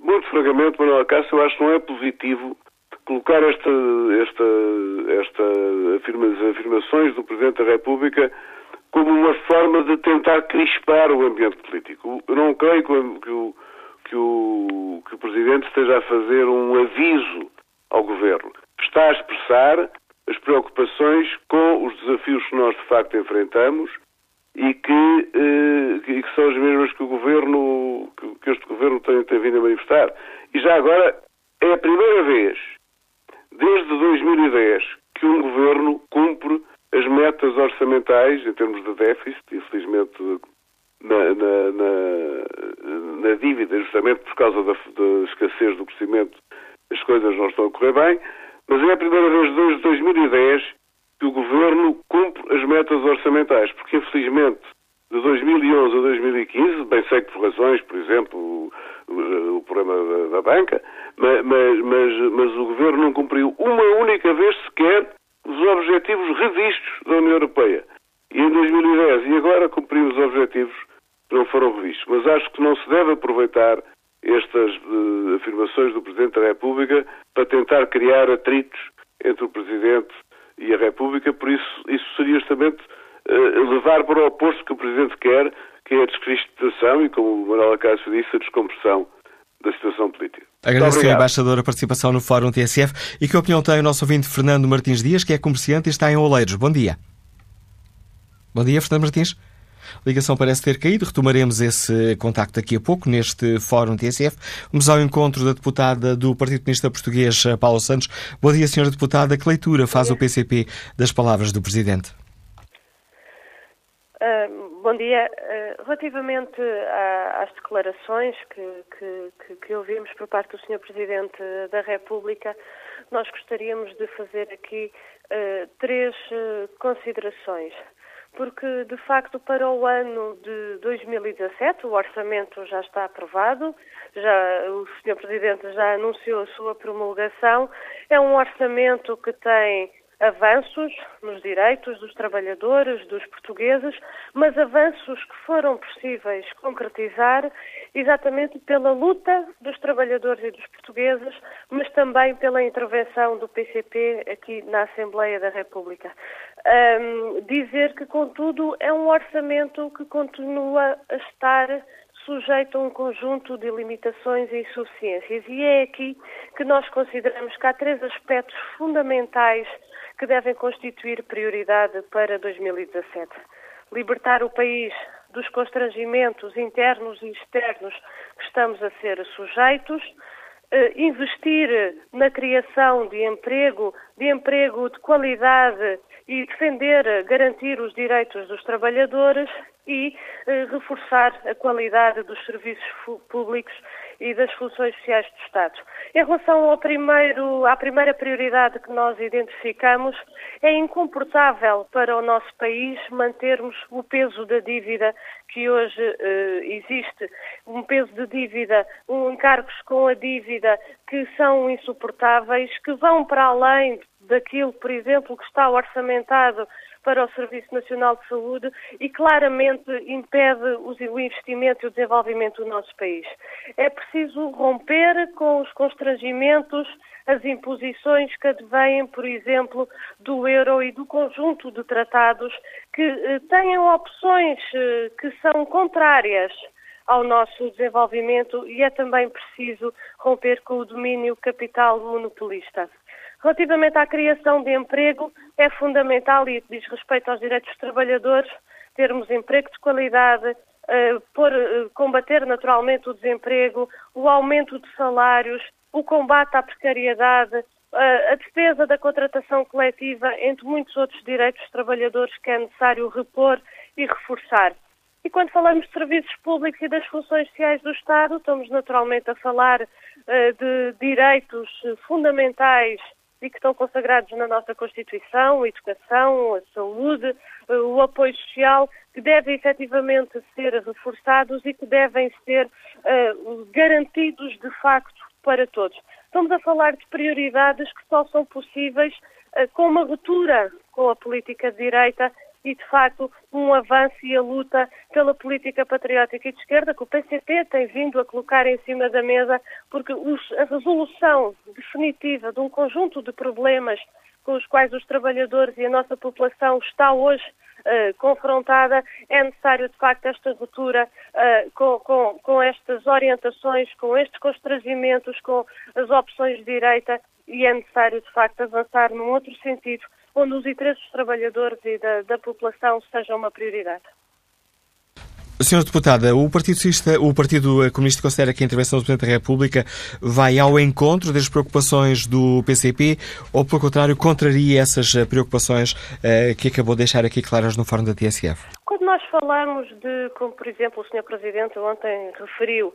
muito francamente, Manuel Cássio, eu acho que não é positivo colocar esta, esta, esta afirma, afirmações do Presidente da República como uma forma de tentar crispar o ambiente político. Eu não creio que o, que o, que o, Presidente esteja a fazer um aviso ao Governo. Está a expressar as preocupações com os desafios que nós de facto enfrentamos e que, eh, que são as mesmas que o Governo, que, que este Governo tem, tem vindo a manifestar. E já agora é a primeira vez desde 2010 que um Governo cumpre as metas orçamentais em termos de déficit, infelizmente na, na, na, na dívida, justamente por causa da, da, escassez do crescimento, as coisas não estão a correr bem, mas é a primeira vez desde 2010 que o Governo cumpre as metas orçamentais, porque infelizmente de 2011 a 2015, bem sei que por razões, por exemplo, o, o, problema da, da banca, mas, mas, mas, mas o Governo não cumpriu uma única vez sequer os objetivos revistos da União Europeia. E em 2010 e agora cumprimos os objetivos que não foram revistos. Mas acho que não se deve aproveitar estas uh, afirmações do Presidente da República para tentar criar atritos entre o Presidente e a República, por isso isso seria justamente uh, levar para o oposto que o Presidente quer, que é a descristalização e, como o Manuel Cássio disse, a descompressão da situação política. Agradeço ao embaixador a participação no Fórum TSF e que opinião tem o nosso ouvinte Fernando Martins Dias, que é comerciante e está em Oleiros. Bom dia. Bom dia, Fernando Martins. A ligação parece ter caído. Retomaremos esse contacto daqui a pouco neste Fórum TSF. Vamos ao encontro da deputada do Partido Comunista Português, Paulo Santos. Bom dia, senhora deputada. Que leitura faz o PCP das palavras do Presidente? Uh, bom dia. Uh, relativamente às declarações que, que, que, ouvimos por parte do Sr. Presidente da República, nós gostaríamos de fazer aqui uh, três considerações. Porque, de facto, para o ano de 2017, o orçamento já está aprovado, já, o Sr. Presidente já anunciou a sua promulgação. É um orçamento que tem avanços nos direitos dos trabalhadores, dos portugueses, mas avanços que foram possíveis concretizar exatamente pela luta dos trabalhadores e dos portugueses, mas também pela intervenção do PCP aqui na Assembleia da República. Um, dizer que, contudo, é um orçamento que continua a estar sujeito a um conjunto de limitações e insuficiências. E é aqui que nós consideramos que há três aspectos fundamentais que devem constituir prioridade para 2017. Libertar o país dos constrangimentos internos e externos que estamos a ser sujeitos, eh, investir na criação de emprego, de emprego de qualidade e defender, garantir os direitos dos trabalhadores e eh, reforçar a qualidade dos serviços públicos e das funções sociais do Estado. Em relação primeiro, à primeira prioridade que nós identificamos, é incomportável para o nosso país mantermos o peso da dívida que hoje uh, existe, um peso de dívida, um encargos com a dívida que são insuportáveis, que vão para além daquilo, por exemplo, que está orçamentado para o Serviço Nacional de Saúde e claramente impede o investimento e o desenvolvimento do nosso país. É preciso romper com os constrangimentos, as imposições que advêm, por exemplo, do euro e do conjunto de tratados que eh, têm opções eh, que são contrárias ao nosso desenvolvimento e é também preciso romper com o domínio capital monopolista. Relativamente à criação de emprego, é fundamental e diz respeito aos direitos dos trabalhadores, termos emprego de qualidade, uh, por, uh, combater naturalmente o desemprego, o aumento de salários, o combate à precariedade, uh, a defesa da contratação coletiva, entre muitos outros direitos dos trabalhadores que é necessário repor e reforçar. E quando falamos de serviços públicos e das funções sociais do Estado, estamos naturalmente a falar de direitos fundamentais e que estão consagrados na nossa Constituição, a educação, a saúde, uh, o apoio social, que devem efetivamente ser reforçados e que devem ser uh, garantidos de facto para todos. Estamos a falar de prioridades que só são possíveis com uma ruptura com a política de direita e, de facto, um avanço e a luta pela política patriótica e de esquerda que o PCP tem vindo a colocar em cima da mesa, porque os, a resolução definitiva de um conjunto de problemas com os quais os trabalhadores e a nossa população está hoje uh, confrontada, é necessário, de facto, esta ruptura uh, com, com, com estas orientações, com estes constrangimentos, com as opções de direita e é necessário, de facto, avançar num outro sentido onde os interesses dos trabalhadores e da, da população sejam uma prioridade. Senhora Deputada, o Partido, Socialista, o Partido Comunista considera que a intervenção do Presidente da República vai ao encontro das preocupações do PCP ou, pelo contrário, contraria essas preocupações eh, que acabou de deixar aqui claras no Fórum da TSF? Quando nós falamos de, como por exemplo o Sr. Presidente ontem referiu,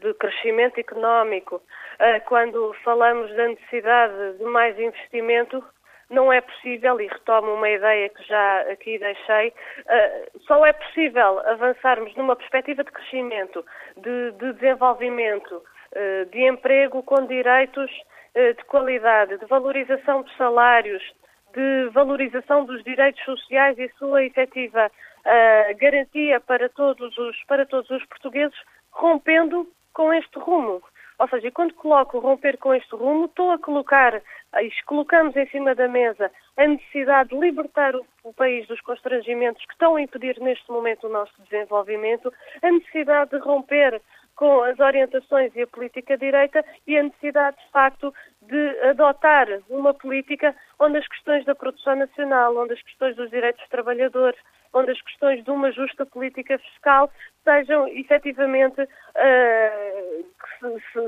de crescimento económico, eh, quando falamos da necessidade de mais investimento, não é possível, e retomo uma ideia que já aqui deixei, uh, só é possível avançarmos numa perspectiva de crescimento, de, de desenvolvimento, uh, de emprego com direitos uh, de qualidade, de valorização de salários, de valorização dos direitos sociais e sua efetiva garantia para todos, os, para todos os portugueses, rompendo com este rumo. Ou seja, quando coloco romper com este rumo, estou a colocar, colocamos em cima da mesa a necessidade de libertar o, o, país dos constrangimentos que estão a impedir neste momento o nosso desenvolvimento, a necessidade de romper com as orientações e a política direita e a necessidade, de facto, de adotar uma política onde as questões da produção nacional, onde as questões dos direitos dos trabalhadores, onde as questões de uma justa política fiscal sejam efetivamente, uh,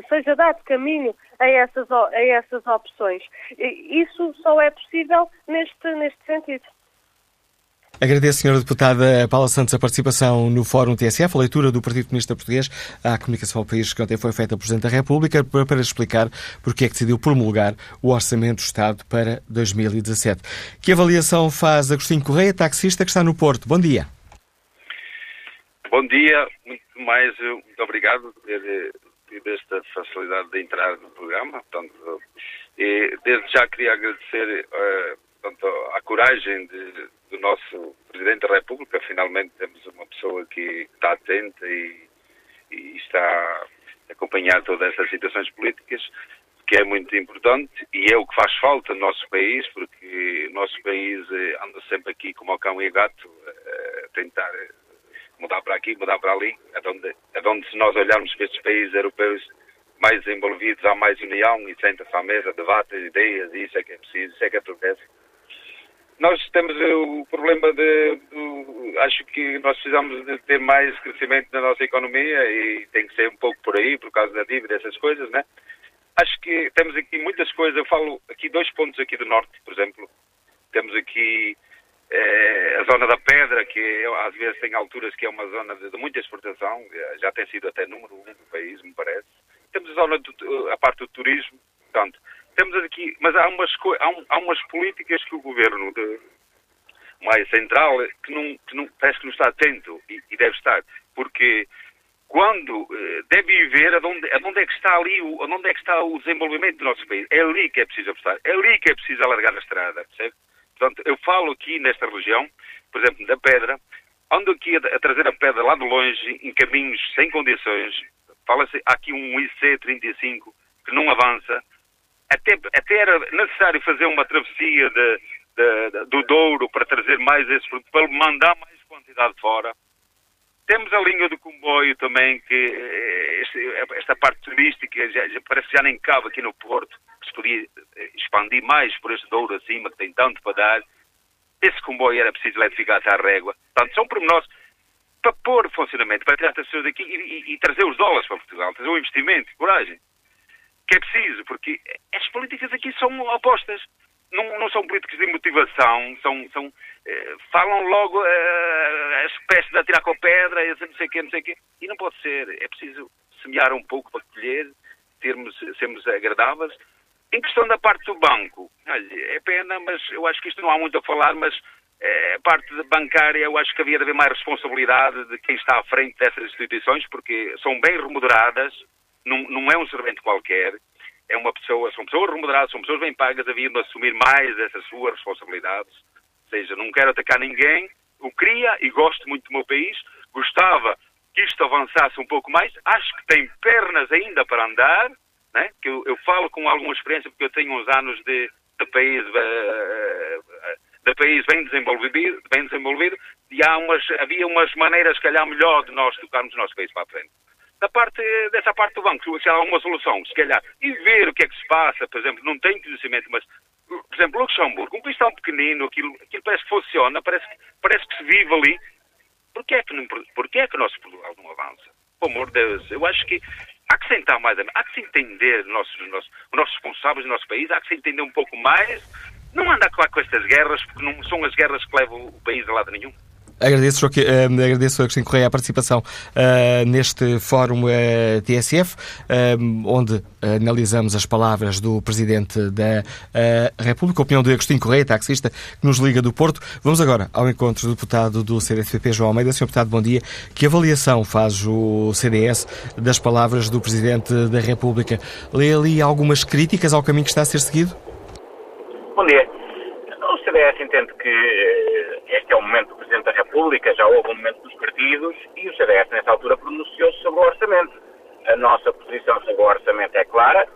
seja dado caminho a essas, a essas opções. Isso só é possível neste, neste sentido. Agradeço, Sra. Deputada Paula Santos, a participação no Fórum TSF, a leitura do Partido Comunista Português à comunicação ao país que ontem foi feita pelo Presidente da República para explicar porque é que decidiu promulgar o Orçamento do Estado para 2017. Que avaliação faz Agostinho Correia, taxista que está no Porto? Bom dia. Bom dia, muito mais, muito obrigado por ter tido esta facilidade de entrar no programa. Portanto, e desde já queria agradecer uh, portanto, a coragem de do nosso Presidente da República. Finalmente temos uma pessoa que está atenta e, e está a acompanhar todas estas situações políticas, que é muito importante e é o que faz falta no nosso país, porque o nosso país eh, anda sempre aqui como o cão e o gato, eh, a tentar mudar para aqui, mudar para ali, onde, onde se nós olharmos para estes países europeus mais envolvidos, há mais união e senta-se à mesa, debate ideias, isso é que é preciso, isso é que é progresso. Nós temos o problema de, Acho que nós precisamos de ter mais crescimento na nossa economia e tem que ser um pouco por aí, por causa da dívida, essas coisas, né? Acho que temos aqui muitas coisas. Eu falo aqui dois pontos aqui do Norte, por exemplo. Temos aqui eh, a zona da Pedra, que às vezes tem alturas que é uma zona de, de muita exportação, já tem sido até número um do país, me parece. Temos a zona do, a parte do turismo, portanto, temos aqui, mas há umas, há, um, há umas políticas que o governo de, mais central que não, que não parece que não está atento e, e deve estar, porque quando eh, deve ver aonde, aonde é que está ali, o, aonde é que está o desenvolvimento do nosso país. É ali que é preciso apostar, é ali que é preciso alargar a estrada? Portanto, eu falo aqui nesta região, por exemplo, da pedra, ando aqui a, a trazer a pedra lá de longe, em caminhos sem condições, fala-se aqui um IC35 que não avança, até, até era necessário fazer uma travessia de, de, de, do Douro para trazer mais esse produto, para mandar mais quantidade fora. Temos a linha do comboio também, que eh, este, esta parte turística já, já, parece que já nem cabe aqui no Porto, que se podia eh, expandir mais por este Douro acima, que tem tanto para dar. Esse comboio era preciso eletrificar à régua. Portanto, são pormenores para pôr funcionamento, para tirar as pessoas daqui e, e, e trazer os dólares para Portugal, trazer o investimento, coragem que é preciso, porque as políticas aqui são opostas. Não, não são políticas de motivação, são, são, eh, falam logo eh, as pestes de atirar com a pedra, não sei o quê, não sei o quê. E não pode ser. É preciso semear um pouco para colher, termos, sermos agradáveis. Em questão da parte do banco, olha, é pena, mas eu acho que isto não há muito a falar, mas é, a parte bancária eu acho que havia de haver mais responsabilidade de quem está à frente dessas instituições, porque são bem remuneradas, não, não é um servente qualquer, é uma pessoa, são pessoas remuneradas, são pessoas bem pagas, haviam de assumir mais essas suas responsabilidades. Ou seja, não quero atacar ninguém, eu queria e gosto muito do meu país, gostava que isto avançasse um pouco mais, acho que tem pernas ainda para andar, né? que eu, eu falo com alguma experiência, porque eu tenho uns anos de, de país uh, de país bem desenvolvido, bem desenvolvido e há umas, havia umas maneiras, se calhar, melhor de nós tocarmos o nosso país para a frente. Da parte, dessa parte do banco, se há alguma solução, se calhar, e ver o que é que se passa, por exemplo, não tenho conhecimento, mas, por exemplo, Luxemburgo, um país tão pequenino, aquilo, aquilo parece que funciona, parece, parece que se vive ali. Porquê é que, não, porquê é que o nosso Portugal não avança? Por amor de Deus, eu acho que há que sentar mais, há que se entender nossos, nossos, os nossos responsáveis do nosso país, há que se entender um pouco mais, não andar lá com estas guerras, porque não são as guerras que levam o país a lado nenhum. Agradeço, Joaquim, uh, agradeço a Cristina Correia a participação uh, neste fórum uh, TSF, onde analisamos as palavras do Presidente da República, a opinião de Agostinho Correia, taxista, que nos liga do Porto. Vamos agora ao encontro do deputado do CDSPP, João Almeida. Senhor Deputado, bom dia. Que avaliação faz o CDS das palavras do Presidente da República? Lê ali algumas críticas ao caminho que está a ser seguido? Bom dia. O CDS entende que eh, este é o momento do Presidente da República, já houve um momento dos partidos e o CDS, nessa altura, pronunciou-se sobre o orçamento. A nossa posição sobre o orçamento é clara.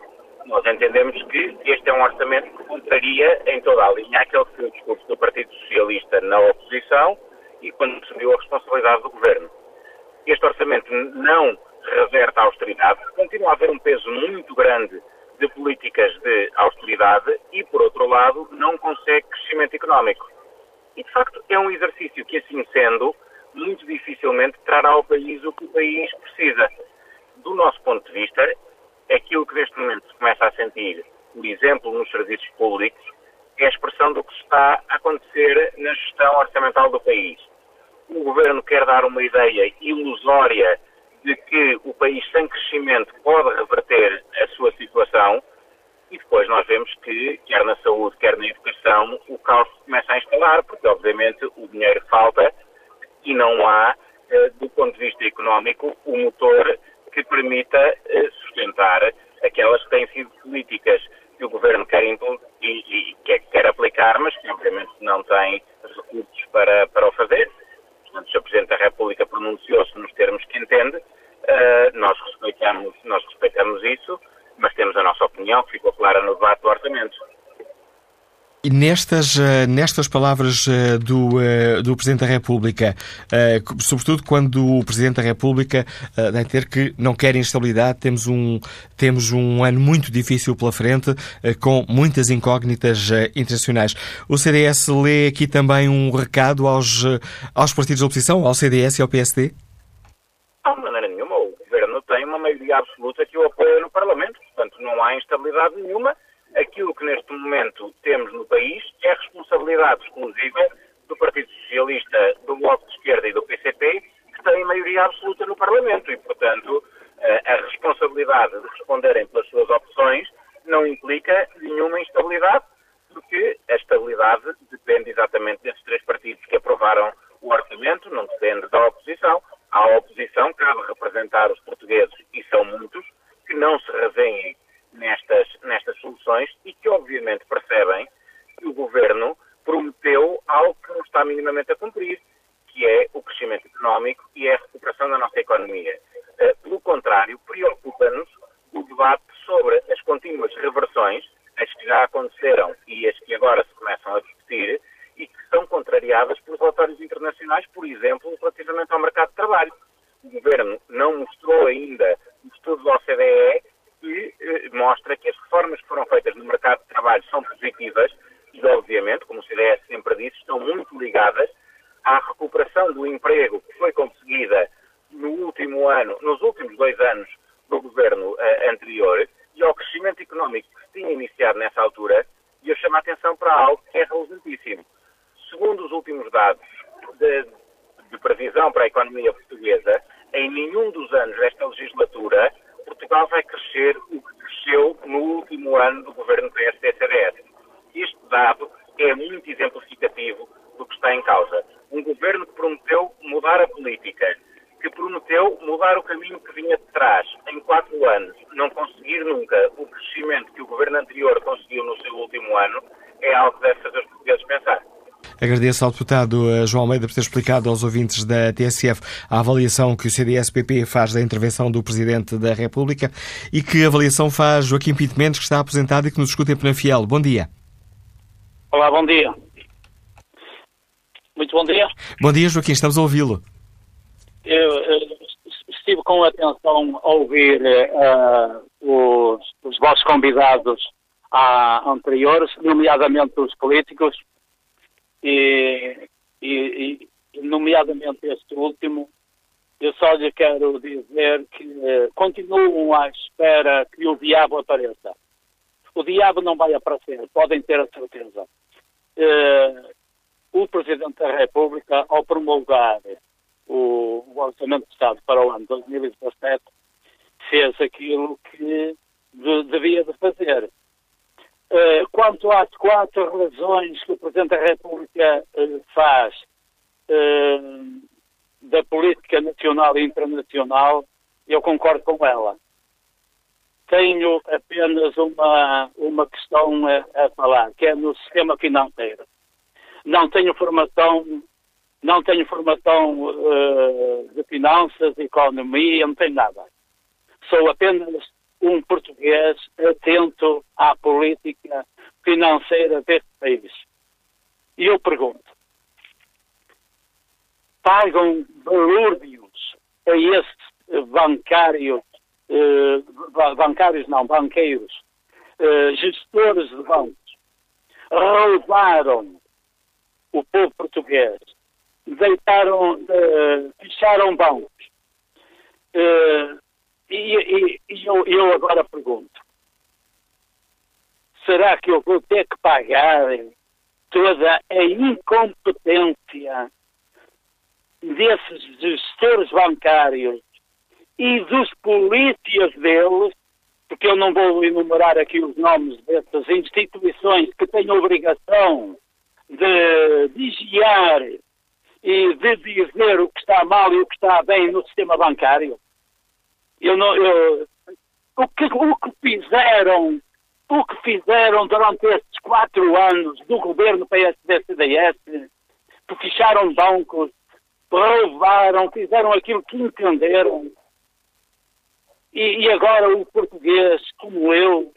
Nós entendemos que este é um orçamento que contraria em toda a linha aquele que foi o discurso do Partido Socialista na oposição e quando assumiu a responsabilidade do governo. Este orçamento não reverte a austeridade, continua a haver um peso muito grande de políticas de austeridade e, por outro lado, não consegue crescimento económico. E, de facto, é um exercício que, assim sendo, muito dificilmente trará ao país o que o país precisa. Do nosso ponto de vista, aquilo que neste momento se começa a sentir, por exemplo, nos serviços públicos, é a expressão do que está a acontecer na gestão orçamental do país. O governo quer dar uma ideia ilusória de que o país sem crescimento pode reverter a sua situação e depois nós vemos que, quer na saúde, quer na educação, o caos começa a instalar, porque obviamente o dinheiro falta e não há, eh, do ponto de vista económico, o motor que permita eh, sustentar aquelas que têm sido políticas que o Governo quer, e, e quer, aplicar, mas que obviamente não tem recursos para, para o fazer. Portanto, o Sr. Presidente da República pronunciou-se nos termos que entende, Uh, nós, respeitamos, nós respeitamos isso, mas temos a nossa opinião, que ficou clara no debate do orçamento. E nestas, eh, nestas palavras eh, do, do Presidente da República, sobretudo quando o Presidente da República vai ter que não quer instabilidade, temos um, temos um ano muito difícil pela frente, com muitas incógnitas internacionais. O CDS lê aqui também um recado aos, aos partidos da oposição, ao CDS e ao PSD? maioria absoluta que o apoia no Parlamento. Portanto, não há instabilidade nenhuma. Aquilo que neste momento temos no país é responsabilidade exclusiva do Partido Socialista, do Bloco de Esquerda e do PCP, que têm maioria absoluta no Parlamento. E, portanto, eh, a responsabilidade de responderem pelas suas opções não implica nenhuma instabilidade, porque a estabilidade depende exatamente desses três partidos que aprovaram o orçamento, não depende da oposição. À oposição cabe representar os portugueses, e são muitos, que não se reveem nestas, nestas soluções e que obviamente percebem que o governo prometeu algo que não está minimamente a cumprir, que é o crescimento económico e a recuperação da nossa economia. Eh, pelo contrário, preocupa-nos o debate sobre as contínuas reversões, as que já aconteceram e as que agora se começam a discutir, e que são contrariadas pelos relatórios internacionais, por exemplo, relativamente ao mercado de trabalho. O Governo não mostrou ainda o estudo da OCDE que eh, mostra que as reformas que foram feitas no mercado de trabalho são positivas e, obviamente, como o CDS sempre disse, estão muito ligadas à recuperação do emprego que foi conseguida no último ano, nos últimos dois anos do governo eh, anterior e ao crescimento económico que se tinha iniciado nessa altura, e eu chamo a atenção para algo que é relevantíssimo. Segundo os últimos dados de, de previsão para a economia portuguesa, em nenhum dos anos desta legislatura, Portugal vai crescer o que cresceu no último ano do governo PSD-CDS. Este dado é muito exemplificativo do que está em causa. Um governo que prometeu mudar a política, que prometeu mudar o caminho que vinha de trás em quatro anos, não conseguir nunca o crescimento que o governo anterior conseguiu no seu último ano, é algo que deve fazer os portugueses pensar. Agradeço ao deputado eh, João Almeida por ter explicado aos ouvintes da TSF a avaliação que o CDS-PP faz da intervenção do Presidente da República e que avaliação faz Joaquim Pinto Mendes, que está aposentado e que nos escuta em Penafiel. Bom dia. Olá, bom dia. Muito bom dia. Bom dia, Joaquim, estamos a ouvi-lo. Eu, eu, estive com atenção a ouvir uh, os, os vossos convidados a, anteriores, nomeadamente os políticos, e, e, e, nomeadamente este último, eu só lhe quero dizer que uh, continuam à espera que o diabo apareça. O diabo não vai aparecer, podem ter a certeza. Uh, o Presidente da República, ao promulgar o, o Orçamento de Estado para o ano 2017, fez aquilo que de, devia de fazer. Uh, quanto às quatro razões que o Presidente da República uh, faz uh, da política nacional e internacional, eu concordo com ela. Tenho apenas uma, uma questão a, a falar, que é no sistema financeiro. Não tenho formação, não tenho formação de finanças, economia, não tenho nada. Sou apenas um português atento à política financeira deste país. E eu pergunto: pagam balúrdios a estes bancários, eh, bancários não, banqueiros, eh, gestores de bancos, roubaram o povo português, deitaram, eh, fecharam bancos, eh, e, e, e eu, eu, agora pergunto: será que eu vou ter que pagar toda a incompetência desses gestores bancários e dos polícias deles? Porque eu não vou enumerar aqui os nomes dessas instituições que têm obrigação de vigiar e de dizer o que está mal e o que está bem no sistema bancário. Eu não, eu, o, que, o que fizeram, o que fizeram durante estes quatro anos do governo PSD-CDS, que fecharam bancos, roubaram, fizeram aquilo que entenderam. E, e agora o português, como eu,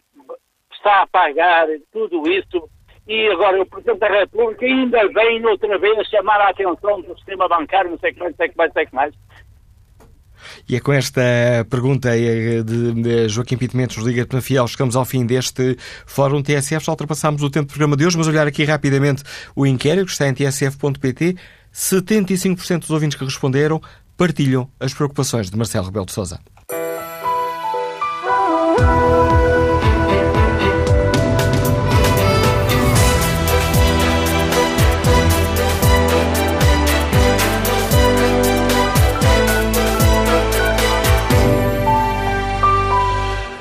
está a pagar tudo isso e agora o Presidente da República ainda vem outra vez chamar a atenção do sistema bancário, não sei o que mais, não sei o que mais, não sei o que mais. E é com esta pergunta eh, de Joaquim Pitimentos, Liga de Penafiel, chegamos ao fim deste Fórum TSF. Já ultrapassámos o tempo do programa de hoje, mas olhar aqui rapidamente o inquérito que está em tsf.pt. 75% dos ouvintes que responderam partilham as preocupações de Marcelo Rebelo de Sousa.